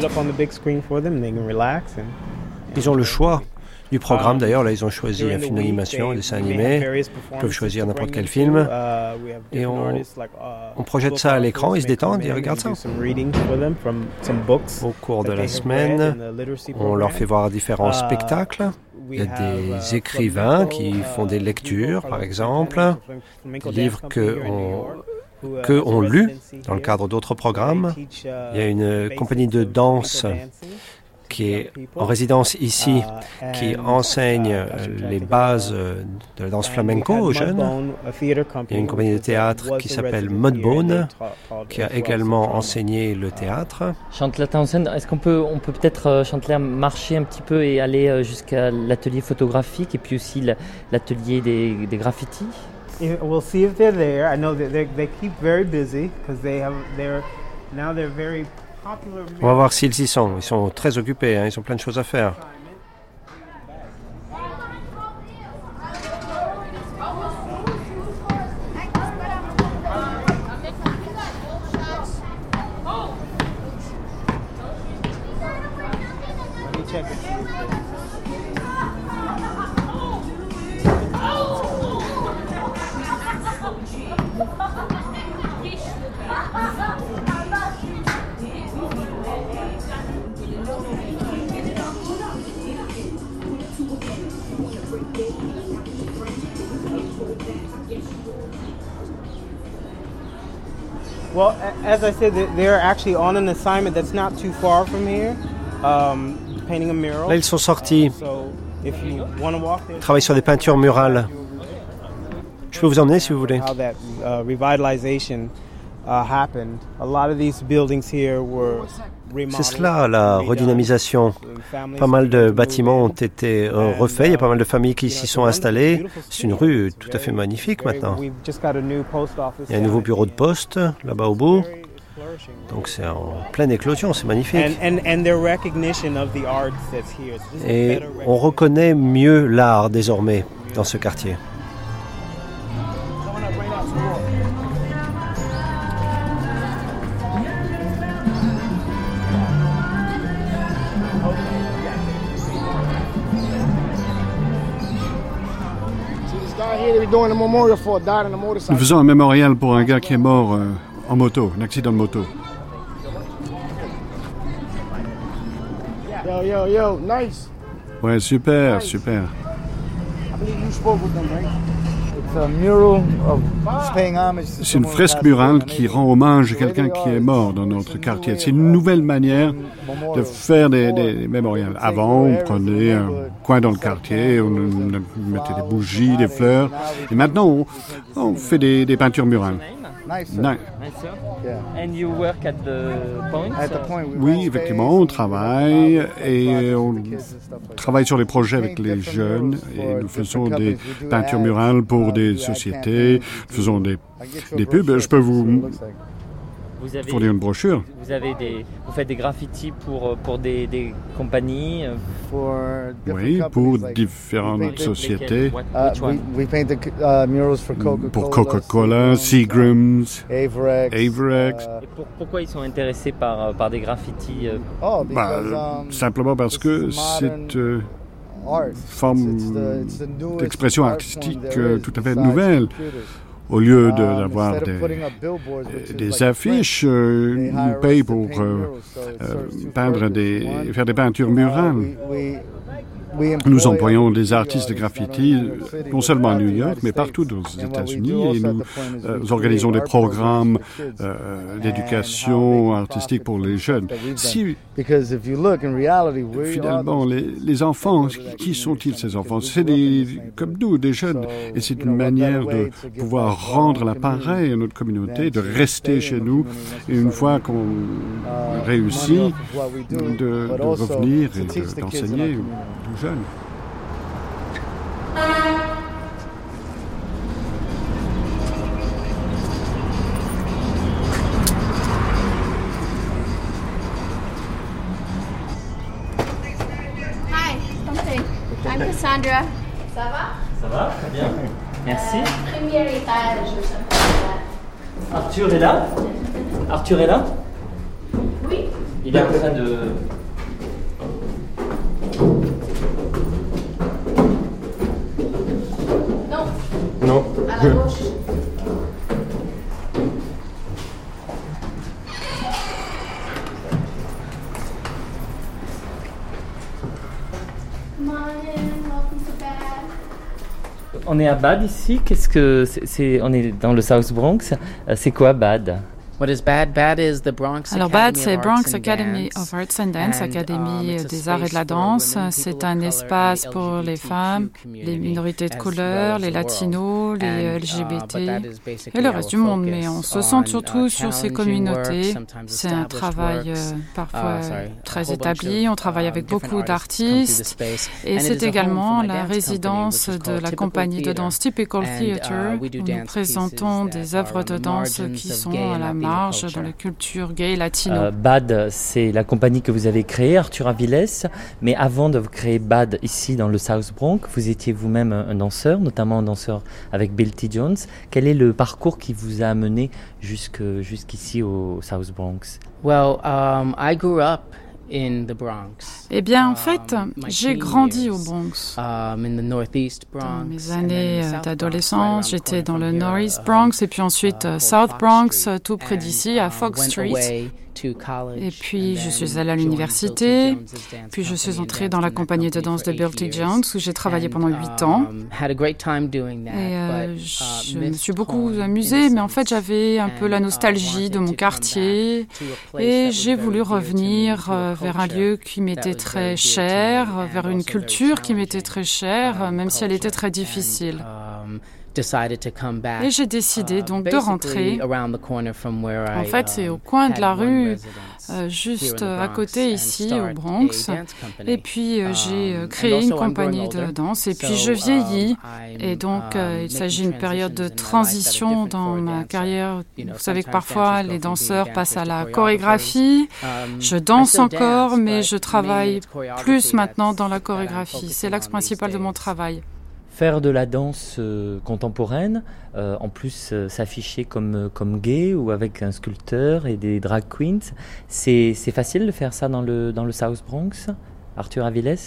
Ils ont le choix du programme. D'ailleurs, là, ils ont choisi un film d'animation, un dessin animé. Ils peuvent choisir n'importe quel film. Et on, on projette ça à l'écran, ils se détendent, ils regardent ça. Au cours de la semaine, on leur fait voir différents spectacles. Il y a des écrivains qui font des lectures, par exemple, des livres que que ont lu dans le cadre d'autres programmes. Il y a une compagnie de danse qui est en résidence ici, qui enseigne euh, les bases euh, de la danse flamenco aux jeunes. Il y a une compagnie de théâtre qui s'appelle Mudbone, qui a également enseigné le théâtre. Chantelaire Townsend, est-ce qu'on peut on peut peut-être euh, marcher un petit peu et aller jusqu'à l'atelier photographique et puis aussi l'atelier des, des graffitis? We'll see if they're there. I know that they keep very busy because they have they're now they're very on va voir s'ils y sont. Ils sont très occupés, hein. ils ont plein de choses à faire. Well, as I said, they're actually on an assignment that's not too far from here, um, painting a mural. Là, ils sont sortis. If you want to walk there, Ils travaillent sur des peintures murales. Je peux vous emmener si vous voulez. how that uh, revitalization uh, happened. A lot of these buildings here were C'est cela la redynamisation. Pas mal de bâtiments ont été euh, refaits, il y a pas mal de familles qui s'y sont installées. C'est une rue tout à fait magnifique maintenant. Il y a un nouveau bureau de poste là-bas au bout. Donc c'est en pleine éclosion, c'est magnifique. Et on reconnaît mieux l'art désormais dans ce quartier. Nous faisons un mémorial pour un gars qui est mort euh, en moto, un accident de moto. Yo, yo, yo, nice. Ouais, super, super. I C'est une fresque murale qui rend hommage à quelqu'un qui est mort dans notre quartier. C'est une nouvelle manière de faire des, mémorials. Avant, on prenait un coin dans le quartier, on mettait des bougies, des fleurs. Et maintenant, on, fait des peintures murales. Nice. sir. Nice. And you work at the point? At the point, we Oui, effectivement, on travaille et on travaille sur les projets avec les jeunes et nous faisons des peintures murales pour des sociétés, nous faisons des, des pubs. Je peux vous Vous avez, fournir une brochure. vous avez des, vous faites des graffitis pour pour des, des compagnies. euh, Oui, pour différentes sociétés. Uh, uh, murals for Coca-Cola. Pour Coca-Cola, Seagram's. Et pour- pourquoi ils sont intéressés par euh, par des graffitis euh, Oh, Bah, because um, simplement parce que c'est euh, une forme d'expression art artistique euh, tout à fait nouvelle. Au lieu de- Um, d'avoir of des, des affiches, euh, hire payent pour euh, euh, peindre des, faire des peintures uh, murales. Nous employ employons des artistes de graffiti, non seulement à New York, mais partout aux États-Unis. Et nous euh, organisons des programmes euh, d'éducation artistique pour les jeunes. Si Because if you look in reality, we are finalement les, les enfants, qui sont-ils ces enfants? C'est des comme nous, des jeunes. Et c'est une manière de pouvoir rendre l'appareil à notre communauté, de rester chez nous. Et une fois qu'on réussit, de, de revenir et de- d'enseigner aux jeunes. Merci. premier étage, je Arthur est là? Arthur est là? Oui. Il est en train de. Non. Non. À gauche. On est à Bad ici. Qu'est-ce que c'est, On est dans le South Bronx. Euh, c'est quoi Bad? What is bad? Bad is the Bronx Alors BAD, c'est Bronx Academy of Arts and Dance, Académie um, des arts et de la danse. C'est un espace pour les femmes, les minorités de couleur, les latinos, les uh, LGBT et le reste du monde. Mais on se centre surtout sur ces communautés. C'est un travail euh, parfois uh, très établi. On travaille um, avec beaucoup d'artistes et c'est également la résidence de la compagnie de danse Typical Theatre uh, où nous présentons des œuvres de danse qui sont à la marge la culture gay latino. Euh, Bad, c'est la compagnie que vous avez créée, Arthur Aviles. Mais avant de créer Bad ici dans le South Bronx, vous étiez vous-même un danseur, notamment un danseur avec Bill T. Jones. Quel est le parcours qui vous a amené jusqu'ici au South Bronx? Well, um, I grew up. Eh bien, en fait, j'ai grandi au Bronx. Um. Dans mes années euh, d'adolescence, j'étais dans le Northeast Bronx et puis ensuite euh, South Bronx, euh, tout près d'ici, à Fox Street. Et puis je suis allée à l'université, puis je suis entrée dans la compagnie de danse de Bill T. Jones où j'ai travaillé pendant huit ans. Et euh, je me suis beaucoup amusée, mais en fait j'avais un peu la nostalgie de mon quartier et j'ai voulu revenir euh, vers un lieu qui m'était très cher, vers une culture qui m'était très chère, même si elle était très difficile. Et j'ai décidé donc de rentrer. En fait, c'est au coin de la rue, euh, juste à côté ici, au Bronx. Et puis euh, j'ai euh, créé une compagnie de danse. Et puis je vieillis. Et donc il s'agit d'une période de transition dans ma carrière. Vous savez que parfois les danseurs passent à la chorégraphie. Je danse encore, mais je travaille plus maintenant dans la chorégraphie. C'est l'axe principal de mon travail faire de la danse euh, contemporaine, euh, en plus euh, s'afficher comme, gay ou avec un sculpteur et des drag queens, c'est facile de faire ça dans le, dans le South Bronx, Arthur Aviles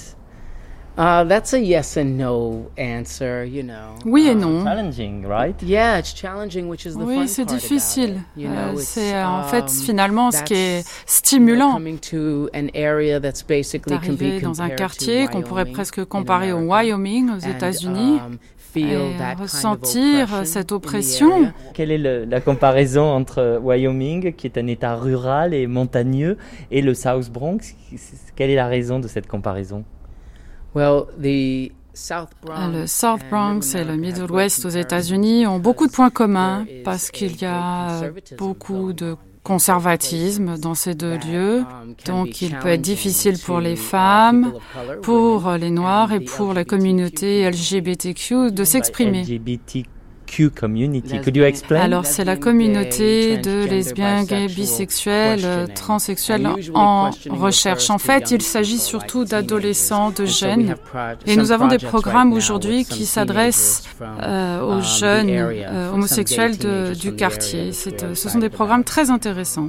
Oui et non. Challenging, right? Yeah, it's challenging, which is the oui, c'est difficile. You know, c'est en fait finalement ce qui est stimulant. D'arriver dans un quartier qu'on pourrait presque comparer au Wyoming aux États-Unis. et ressentir cette oppression. Quelle est la comparaison entre Wyoming, qui est un État rural et montagneux, et le South Bronx? Quelle est la raison de cette comparaison? Le South Bronx et le Middle West aux États-Unis ont beaucoup de points communs parce qu'il y a beaucoup de conservatisme dans ces deux lieux. Donc il peut être difficile pour les femmes, pour les Noirs et pour la communauté LGBTQ de s'exprimer. Community. Could you explain? Alors, c'est la communauté de lesbiens, gays, bisexuels, transsexuels en recherche. En fait, il s'agit surtout d'adolescents, de jeunes. Et nous avons des programmes aujourd'hui qui s'adressent euh, aux jeunes euh, homosexuels de, du quartier. Euh, ce sont des programmes très intéressants.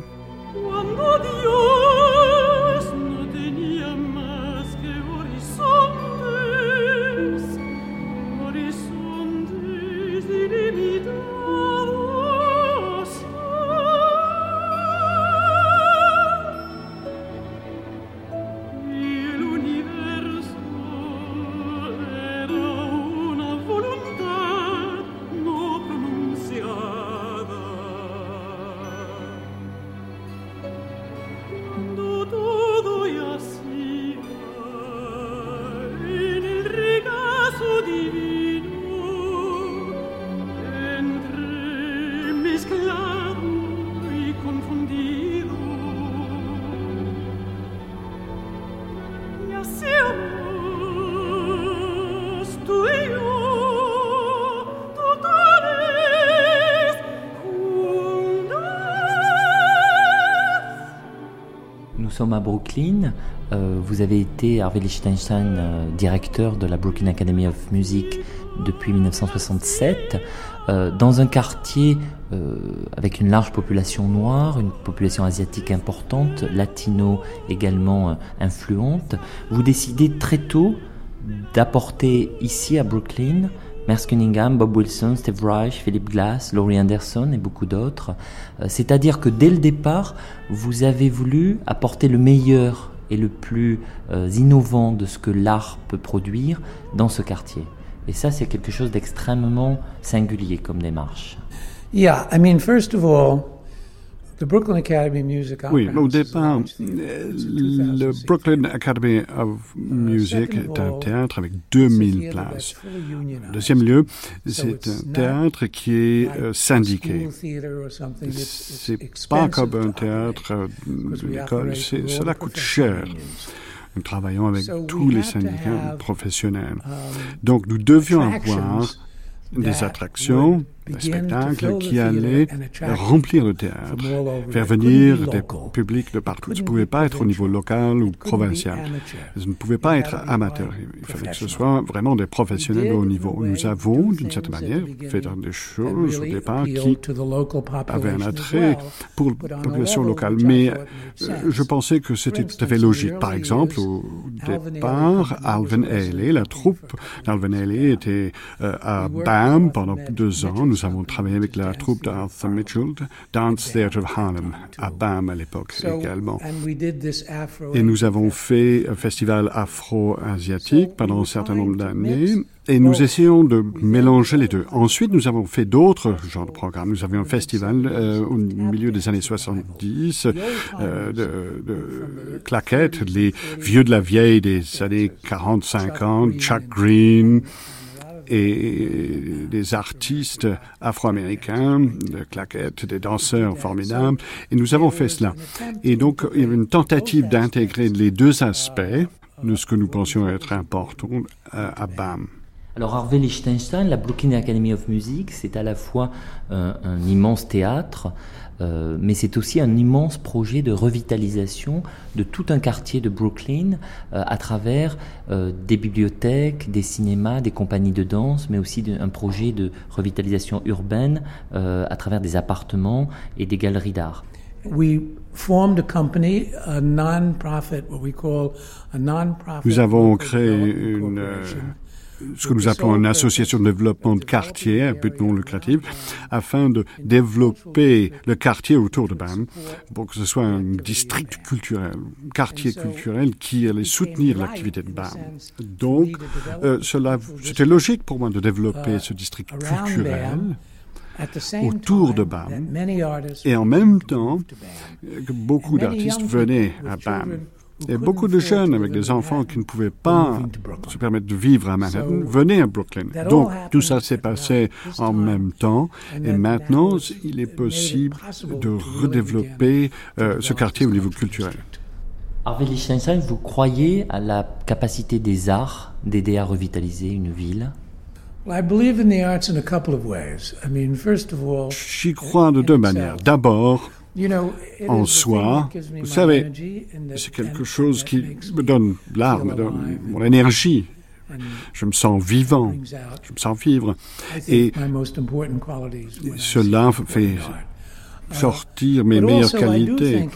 À Brooklyn. Euh, vous avez été, Harvey Lichtenstein, euh, directeur de la Brooklyn Academy of Music depuis 1967, euh, dans un quartier avec une large population noire, une population asiatique importante, latino également influente. Vous décidez très tôt d'apporter ici à Brooklyn Merce Cunningham, Bob Wilson, Steve Reich, Philip Glass, Laurie Anderson et beaucoup d'autres. Euh, c'est-à-dire que dès le départ, vous avez voulu apporter le meilleur et le plus euh, innovant de ce que l'art peut produire dans ce quartier. Et ça, c'est quelque chose d'extrêmement singulier comme démarche. Yeah, I mean, first of all, oui, au départ, le Brooklyn Academy of Music est un théâtre avec 2000 places. En deuxième lieu, c'est un théâtre qui est euh, syndiqué. C'est pas comme un théâtre d'une école, cela coûte cher. Nous travaillons avec tous les syndicats professionnels. Um, Donc nous devions avoir des attractions des spectacles qui allaient remplir le théâtre, faire venir des publics de partout. Ça ne pouvait pas être au niveau local ou provincial. Ça ne pouvait pas être amateur. Il fallait que ce soit vraiment des professionnels de haut niveau. Nous avons, d'une certaine manière, fait des choses au départ qui avaient un attrait pour la population locale. Mais euh, je pensais que c'était tout à fait logique. Par exemple, au départ, Alvin Ailey, la troupe d'Alvin Ailey était euh, à BAM pendant deux ans. Nous avons travaillé avec la troupe d'Arthur Mitchell, Dance Theatre of Harlem, à BAM à l'époque également. Et nous avons fait un festival afro-asiatique pendant un certain nombre d'années. Et nous essayons de mélanger les deux. Ensuite, nous avons fait d'autres genres de programmes. Nous avions un festival euh, au milieu des années 70 euh, de, de claquettes, les vieux de la vieille des années 40-50, Chuck Green, et des artistes afro-américains, de claquettes, des danseurs formidables. Et nous avons fait cela. Et donc, il y avait une tentative d'intégrer les deux aspects de ce que nous pensions être important à, à BAM. Alors Harvey Lichtenstein, la Brooklyn Academy of Music, c'est à la fois un, un immense théâtre, euh, mais c'est aussi un immense projet de revitalisation de tout un quartier de Brooklyn euh, à travers euh, des bibliothèques, des cinémas, des compagnies de danse, mais aussi de, un projet de revitalisation urbaine euh, à travers des appartements et des galeries d'art. We formed a company, a non-profit, what we call a non-profit. Nous avons créé une ce que nous appelons une association de développement de quartier à but non lucratif, afin de développer le quartier autour de BAM pour que ce soit un district culturel, quartier culturel qui allait soutenir l'activité de BAM. Donc, euh, c'était logique pour moi de développer ce district culturel autour de BAM et en même temps que beaucoup d'artistes venaient à BAM. Et beaucoup de jeunes avec des enfants qui ne pouvaient pas se permettre de vivre à Manhattan venaient à Brooklyn. Donc tout ça s'est passé en même temps et maintenant il est possible de redévelopper euh, ce quartier au niveau culturel. Harvey Lichtenstein, vous croyez à la capacité des arts d'aider à revitaliser une ville? J'y crois de deux manières. D'abord, en soi, vous savez, c'est quelque chose qui me donne l'art, me donne mon énergie. Je me sens vivant, je me sens vivre. Et cela fait sortir mes meilleures qualités.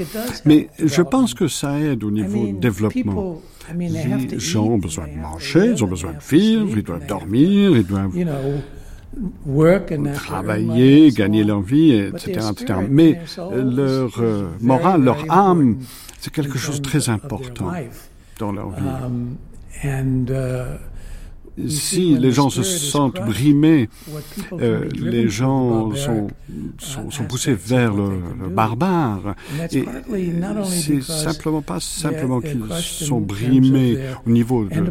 Mais je pense que ça aide au niveau développement. Les gens ont besoin de manger, ils ont besoin de vivre, ils doivent dormir, ils doivent travailler, gagner leur vie, etc. etc. Mais leur euh, morale, leur âme, c'est quelque chose de très important dans leur vie. Si les gens se sentent brimés, euh, les gens sont, sont, sont, poussés vers le, le barbare. Et c'est simplement pas simplement qu'ils sont brimés au niveau de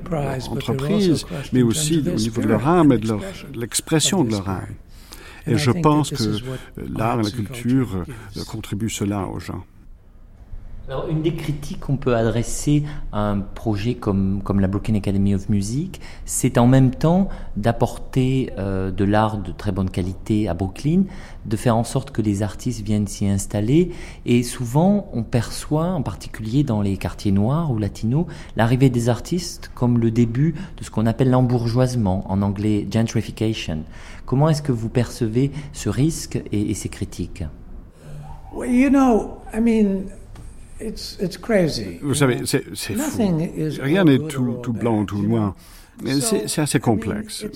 l'entreprise, mais aussi au niveau de leur âme et de l'expression de leur âme. Et je pense que l'art et la culture contribuent cela aux gens. Alors, une des critiques qu'on peut adresser à un projet comme, comme la Brooklyn Academy of Music, c'est en même temps d'apporter euh, de l'art de très bonne qualité à Brooklyn, de faire en sorte que les artistes viennent s'y installer. Et souvent, on perçoit, en particulier dans les quartiers noirs ou latinos, l'arrivée des artistes comme le début de ce qu'on appelle l'embourgeoisement, en anglais gentrification. Comment est-ce que vous percevez ce risque et, ces critiques? Well, you. Vous savez, c'est fou. Rien n'est tout, tout blanc ou tout noir. C'est assez complexe,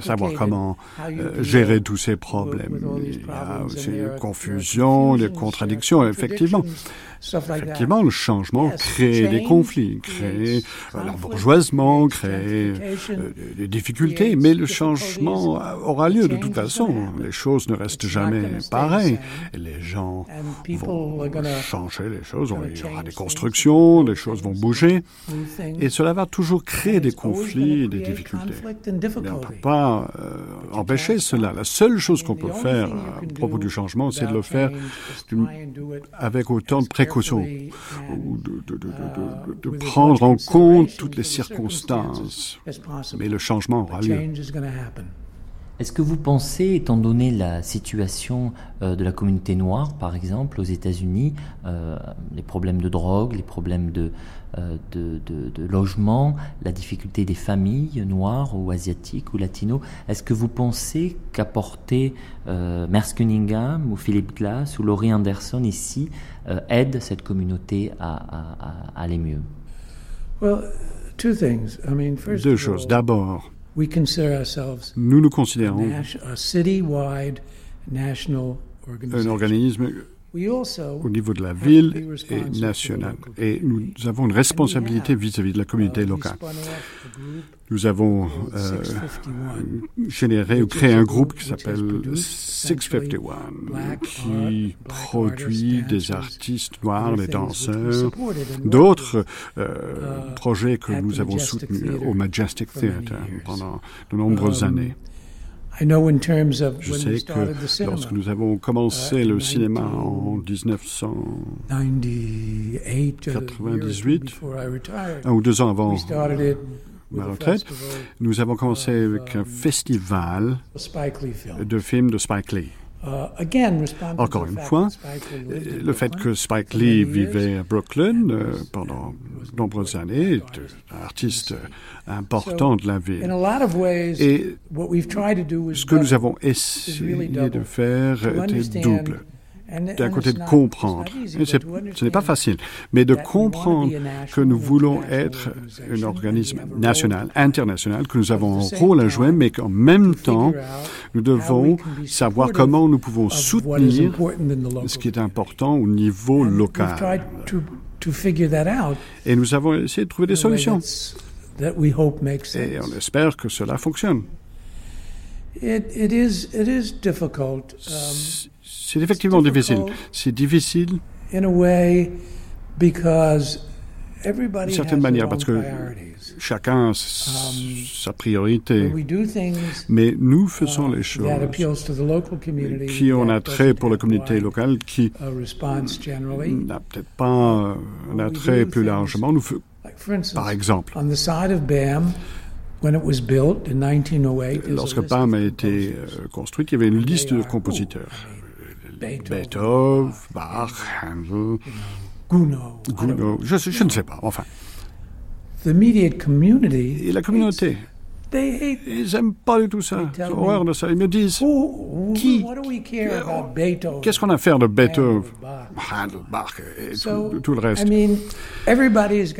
savoir comment euh, gérer tous ces problèmes. Il y a aussi une confusion, des contradictions, effectivement. Effectivement, le changement crée des conflits, crée euh, l'embourgeoisement, crée euh, des difficultés, mais le changement aura lieu de toute façon. Les choses ne restent jamais pareilles. Les gens vont changer les choses, il y aura des constructions, les choses vont bouger, et cela va toujours créer des conflits et des difficultés. Mais on ne peut pas euh, empêcher cela. La seule chose qu'on peut faire à propos du changement, c'est de le faire avec autant de précautions ou de, de, de, de, prendre en compte toutes les circonstances. Mais le changement aura lieu. Est-ce que vous pensez, étant donné la situation euh, de la communauté noire, par exemple, aux États-Unis, euh, les problèmes de drogue, les problèmes de, de, de, de, logement, la difficulté des familles noires ou asiatiques ou latinos, est-ce que vous pensez qu'apporter euh, Merce Cunningham ou Philip Glass ou Laurie Anderson ici euh, aide cette communauté à, à, à aller mieux? Well, two things. I mean, first Deux choses. D'abord, nous nous considérons un organisme au niveau de la ville et national. Et nous avons une responsabilité vis-à-vis de la communauté locale. Nous avons euh, généré ou créé un groupe qui s'appelle 651, qui produit des artistes noirs, des danseurs, d'autres euh, projets que nous avons soutenus au Majestic Theatre pendant de nombreuses années. Je sais que lorsque nous avons commencé le cinéma en 1998, un ou deux ans avant ma retraite, nous avons commencé avec un festival de films de Spike Lee. Encore une fois, le fait que Spike Lee vivait à Brooklyn euh, pendant de nombreuses années, est un artiste important de la ville. Et ce que nous avons essayé de faire était double d'un côté de comprendre, ce n'est pas facile, mais de comprendre que nous voulons être un organisme national, international, que nous avons un rôle à jouer, mais qu'en même temps, nous devons savoir comment nous pouvons soutenir ce qui est important au niveau local. Et nous avons essayé de trouver des solutions. Et on espère que cela fonctionne. C'est effectivement difficile. C'est difficile d'une certaine manière parce que chacun a sa priorité. Mais nous faisons les choses qui ont un attrait pour la communauté locale, qui n'a peut-être pas un attrait plus largement. Nous, par exemple, Lorsque BAM a été construite, il y avait une liste de compositeurs. Beethoven, Bach, Handel, Gounod, je, je, ne sais pas, enfin. Et la communauté, ils n'aiment pas du tout ça. Ils ont horreur de ça. Ils me disent qui Qu'est-ce qu'on a à faire de Beethoven, Handel, Bach et tout, tout le reste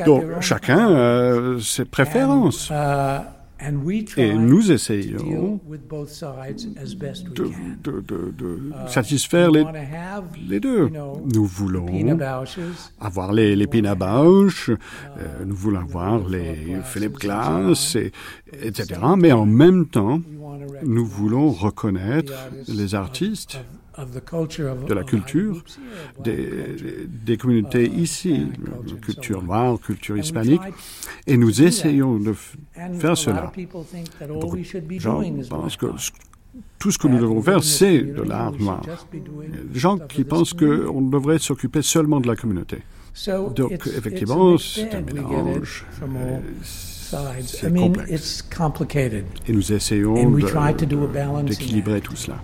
Donc, chacun a ses préférences. Et nous essayons de, de, de, de satisfaire les, les, deux. Nous voulons avoir les, les Pina Bausch, euh, nous voulons avoir les Philip Glass, et, etc. Mais en même temps, nous voulons reconnaître les artistes de la culture des, des communautés ici, culture noire, culture hispanique, et nous essayons de faire cela. Beaucoup de gens pensent que tout ce que nous devons faire, c'est de l'art noir. Des gens qui pensent qu'on devrait s'occuper seulement de la communauté. Donc, effectivement, c'est un mélange. C'est complexe. Et nous essayons d'équilibrer tout cela.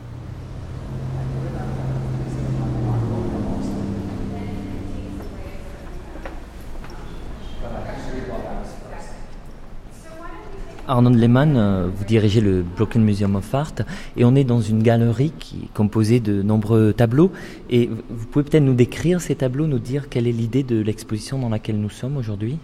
Arnold Lehmann, euh, vous dirigez le Brooklyn Museum of Art et on est dans une galerie qui est composée de nombreux tableaux. Et vous pouvez peut-être nous décrire ces tableaux, nous dire quelle est l'idée de l'exposition dans laquelle nous sommes aujourd'hui?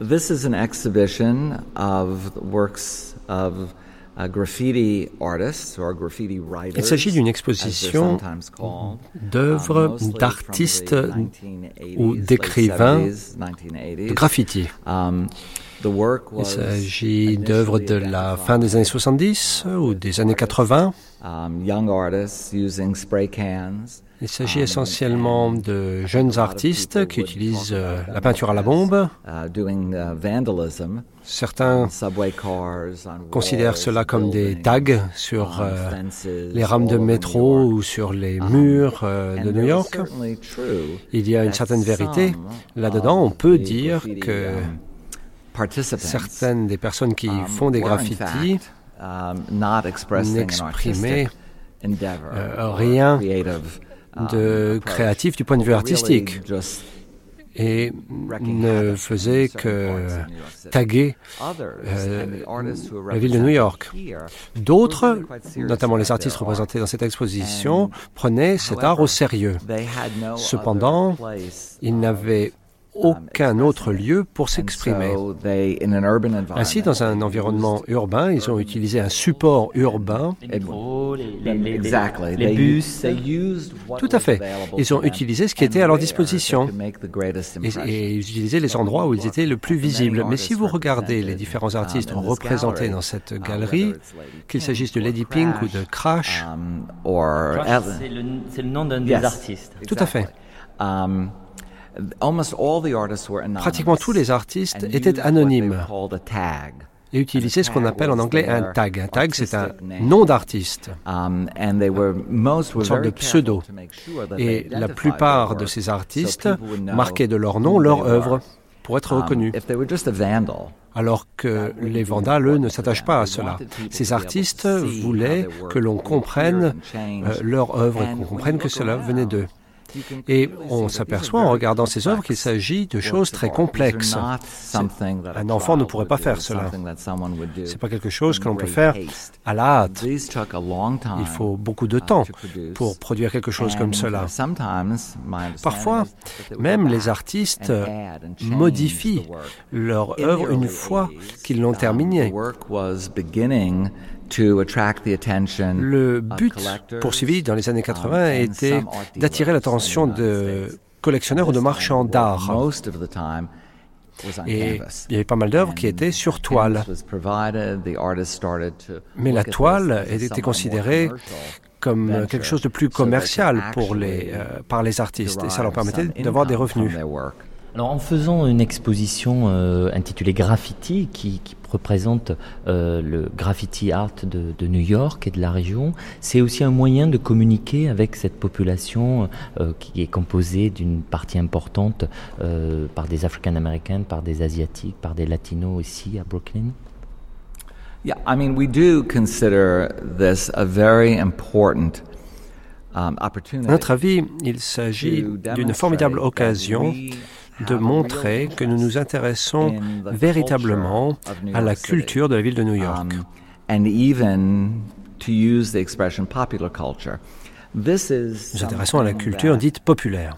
This is an exhibition of works of uh, graffiti artists or graffiti writers. Il s'agit d'une exposition called, d'œuvres um, d'artistes from the 1980s, ou d'écrivains 70s, 1980s. de graffiti. Um, Il s'agit d'œuvres de la fin des années 70 ou des années 80. um. Il s'agit essentiellement de jeunes artistes qui utilisent euh, la peinture à la bombe. uh, uh. Certains considèrent cela comme des tags sur euh, les rames de métro ou sur les murs euh, de New York. Il y a une certaine vérité. Là-dedans, on peut dire que um, certaines des personnes qui um, font des graffitis um, n'exprimaient euh, rien creative, um, de créatif du point de vue artistique. et ne faisait que taguer euh, la ville de New York. D'autres, notamment les artistes représentés dans cette exposition, prenaient cet art au sérieux. Cependant, ils n'avaient aucun autre lieu pour s'exprimer. Ainsi, dans un environnement urbain, ils ont utilisé un support urbain. Les bus. Tout à fait. Ils ont utilisé ce qui était à and leur disposition. Et, et ils utilisaient les endroits où ils étaient le plus visibles. Mais si vous regardez les différents artistes um, this représentés dans cette uh, galerie, qu'il s'agisse de Lady Pink ou de Crash, um, Crash, c'est le, le nom d'un des artistes. Tout à fait. Pratiquement tous les artistes étaient anonymes et utilisaient ce qu'on appelle en anglais un tag. Un tag, c'est un nom d'artiste, Um, une sorte de pseudo. Et la plupart de ces artistes marquaient de leur nom leur œuvre pour être Um, reconnus. Alors que les vandales, eux, ne s'attachent pas à cela. Ces artistes voulaient que l'on comprenne euh, leur œuvre et qu'on comprenne que cela venait d'eux. Et on s'aperçoit en regardant ces œuvres qu'il s'agit de choses très complexes. Un enfant ne pourrait pas faire cela. C'est pas quelque chose que l'on peut faire à la hâte. Il faut beaucoup de temps pour produire quelque chose comme cela. Parfois, même les artistes modifient leur œuvre une fois qu'ils l'ont terminée. Le but poursuivi dans les années 80 était d'attirer l'attention de collectionneurs ou de marchands d'art. Et il y avait pas mal d'œuvres qui étaient sur toile. Mais la toile était considérée comme quelque chose de plus commercial pour les, euh, par les artistes et ça leur permettait d'avoir des revenus. Alors en faisant une exposition euh, intitulée Graffiti qui, qui représente euh, le graffiti art de, de, New York et de la région, c'est aussi un moyen de communiquer avec cette population euh, qui est composée d'une partie importante euh, par des Africains-Américains, par des Asiatiques, par des Latinos aussi à Brooklyn. Yeah, I mean, we do consider this a very important um, opportunity. À notre avis, il s'agit d'une formidable occasion de montrer que nous nous intéressons véritablement à la culture de la ville de New York. Um, and even to use the expression popular culture. This is nous intéressons à la culture dite populaire.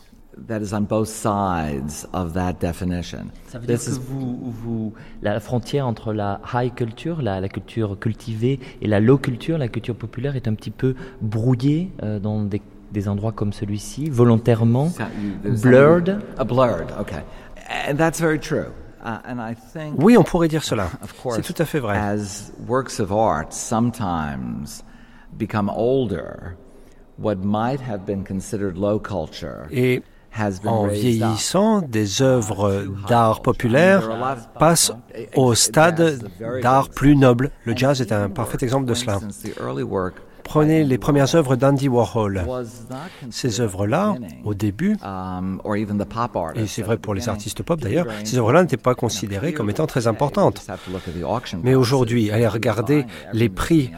That is on both sides of that definition. Ça veut dire This que is vous, vous, la frontière entre la high culture, la, la, culture cultivée, et la low culture, la culture populaire, est un petit peu brouillée euh, dans des des endroits comme celui-ci, volontairement blurred? A blurred, okay. And that's very true. Uh, and I think, oui, on pourrait dire cela. course, C'est tout à fait vrai. As works of art sometimes become older, what might have been considered low culture Et en vieillissant, des œuvres d'art populaire passent au stade d'art plus noble. Le jazz est un parfait exemple de cela. Prenez les premières œuvres d'Andy Warhol. Ces œuvres-là, au début, et c'est vrai pour les artistes pop d'ailleurs, ces œuvres-là n'étaient pas considérées comme étant très importantes. Mais aujourd'hui, allez regarder les prix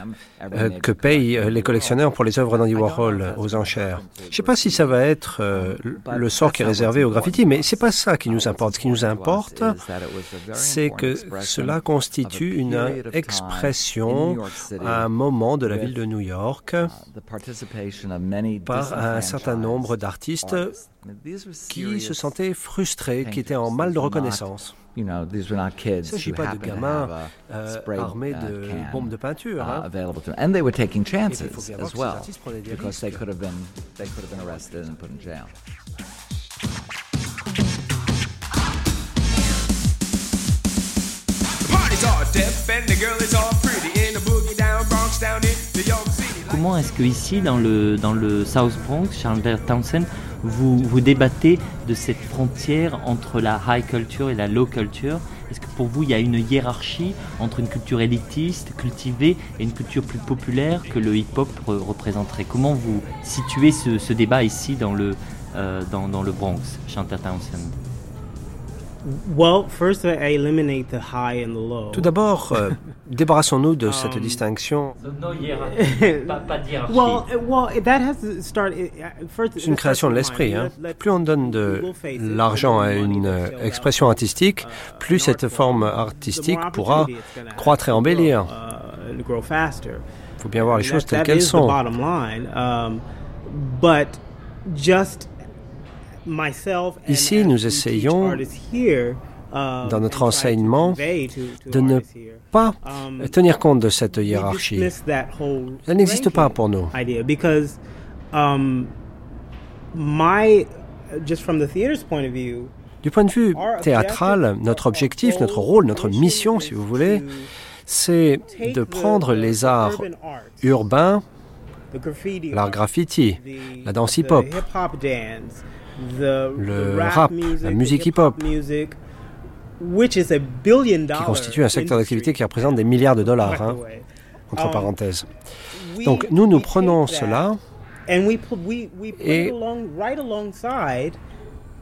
euh, que payent les collectionneurs pour les œuvres d'Andy Warhol aux enchères. Je ne sais pas si ça va être euh, le sort qui est réservé au graffiti, mais c'est pas ça qui nous importe. Ce qui nous importe, c'est que cela constitue une expression à un moment de la ville de New York York par un certain nombre d'artistes qui se sentaient frustrés, qui étaient en mal de reconnaissance. Il ne s'agit pas de gamins euh, armés de bombes de peinture. Hein. And they were taking chances as well, because they could have been they could have been arrested and put in jail. Comment est-ce que ici, dans le, South Bronx, Chandler Townsend, vous, débattez de cette frontière entre la high culture et la low culture? Est-ce que pour vous, il y a une hiérarchie entre une culture élitiste, cultivée, et une culture plus populaire que le hip-hop représenterait? Comment vous situez ce, débat ici dans le, euh, Bronx, Chandler Townsend? Tout d'abord, euh, débarrassons-nous de cette distinction. C'est une création de l'esprit. Hein. Plus on donne de l'argent à une euh, expression artistique, plus cette forme artistique pourra croître et embellir. Il faut bien voir les choses telles qu'elles sont. Ici, nous essayons, dans notre enseignement, de ne pas tenir compte de cette hiérarchie. Elle n'existe pas pour nous. Du point de vue théâtral, notre objectif, notre rôle, notre mission, si vous voulez, c'est de prendre les arts urbains, l'art graffiti, la danse hip-hop, le rap, la musique hip-hop, qui constitue un secteur d'activité qui représente des milliards de dollars, hein, entre um, parenthèses. Donc nous, nous prenons cela. et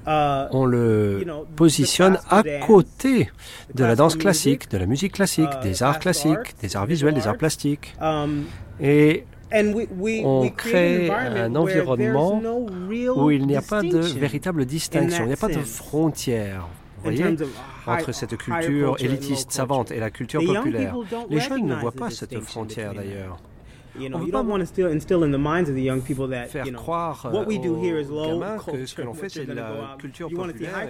uh, on le positionne à côté de la danse classique, de la musique classique, uh, des arts classiques, des arts visuels, des arts plastiques. Um, et on crée un environnement où il n'y a pas de véritable distinction, il n'y a pas de frontière. voyez, entre cette culture élitiste savante et la culture populaire. Les jeunes ne voient pas cette frontière d'ailleurs. On ne veut pas faire croire aux gamins que ce que l'on fait, c'est de la culture populaire.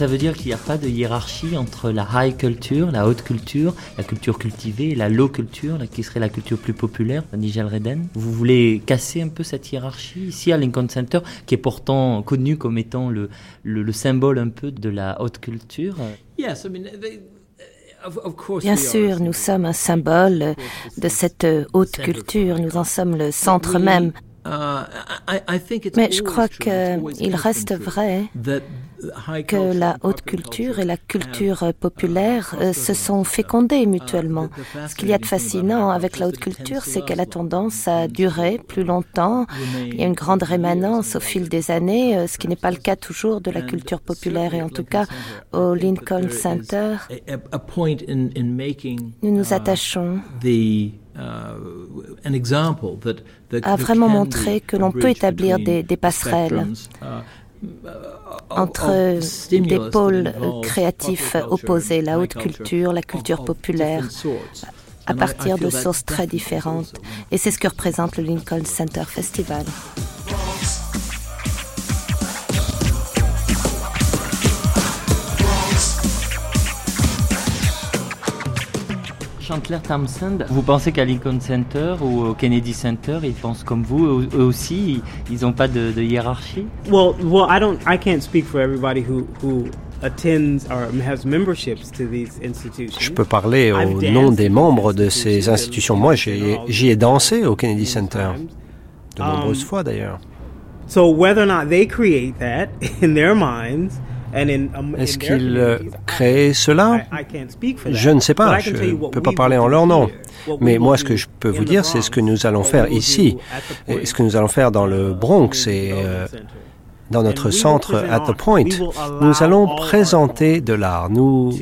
Ça veut dire qu'il n'y a pas de hiérarchie entre la high culture, la haute culture, la culture cultivée et la low culture, qui serait la culture plus populaire, Nigel Reden. Vous voulez casser un peu cette hiérarchie ici à Lincoln Center, qui est pourtant connu comme étant le, le, symbole un peu de la haute culture? Bien sûr, nous sommes un symbole de cette haute culture, nous en sommes le centre même. Uh, Mais je crois qu'il reste vrai que la haute culture et la culture populaire euh, se sont fécondées mutuellement. Ce qu'il y a de fascinant avec la haute culture, c'est qu'elle a tendance à durer plus longtemps. Il y a une grande rémanence au fil des années, euh, ce qui n'est pas le cas toujours de la culture populaire. Et en tout cas, au Lincoln Center, nous nous attachons à vraiment montrer que l'on peut établir des, des passerelles entre des pôles créatifs opposés, la haute culture, la culture populaire, à partir de sources très différentes. Et c'est ce que représente le Lincoln Center Festival. Chandler Thompson, vous pensez qu'à Lincoln Center ou au Kennedy Center, ils pensent comme vous, eux aussi, ils n'ont pas de, de, hiérarchie? Well, well, I don't, I can't speak for everybody who, who attends or has memberships to these institutions. Je peux parler au nom des membres de ces institutions. Moi, j'y ai dansé au Kennedy Center, de nombreuses um, fois d'ailleurs. So whether or not they create that in their minds Um, Est-ce qu'ils euh, créent cela? Je ne sais pas, je ne peux pas parler en leur nom. Mais moi, ce que je peux vous dire, c'est ce que nous allons faire ici, et ce que nous allons faire dans le Bronx et euh, dans notre centre At the Point. Nous allons présenter de l'art. Nous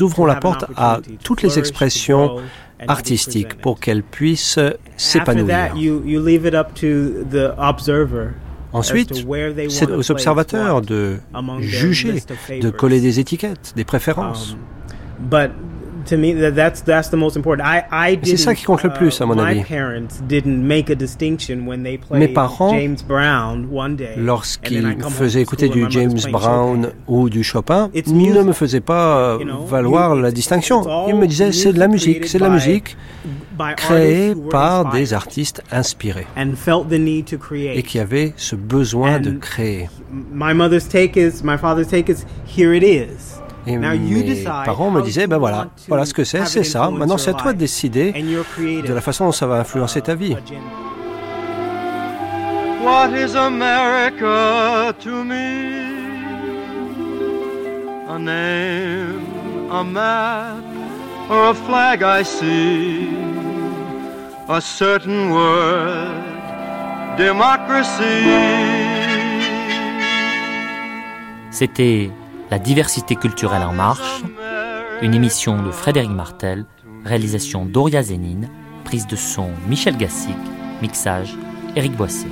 ouvrons la porte à toutes les expressions artistiques pour qu'elles puissent s'épanouir. Ensuite, c'est aux observateurs de juger, de coller des étiquettes, des préférences. But to me, that, that's that's the most important. I I C'est ça qui compte le plus, à mon avis. My parents didn't make a distinction when they Mes played parents, James Brown one day. and then I lorsqu'ils faisaient écouter du James Brown ou du Chopin, ne me faisaient pas valoir la distinction. Ils me disaient c'est de la musique, c'est de la musique créée par des artistes inspirés and felt the need to et create. qui avaient ce besoin de créer. My mother's take is, my father's take is, here it is. Et Now you mes decide parents me disaient, ben voilà, voilà ce que c'est, c'est ça. Maintenant, c'est à toi de décider de la façon dont ça va influencer ta vie. What is America to me? A name, a map, or a flag I see? A certain word, democracy. C'était La diversité culturelle en marche, une émission de Frédéric Martel, réalisation Doria Zénine, prise de son Michel Gassic, mixage Éric Boissé.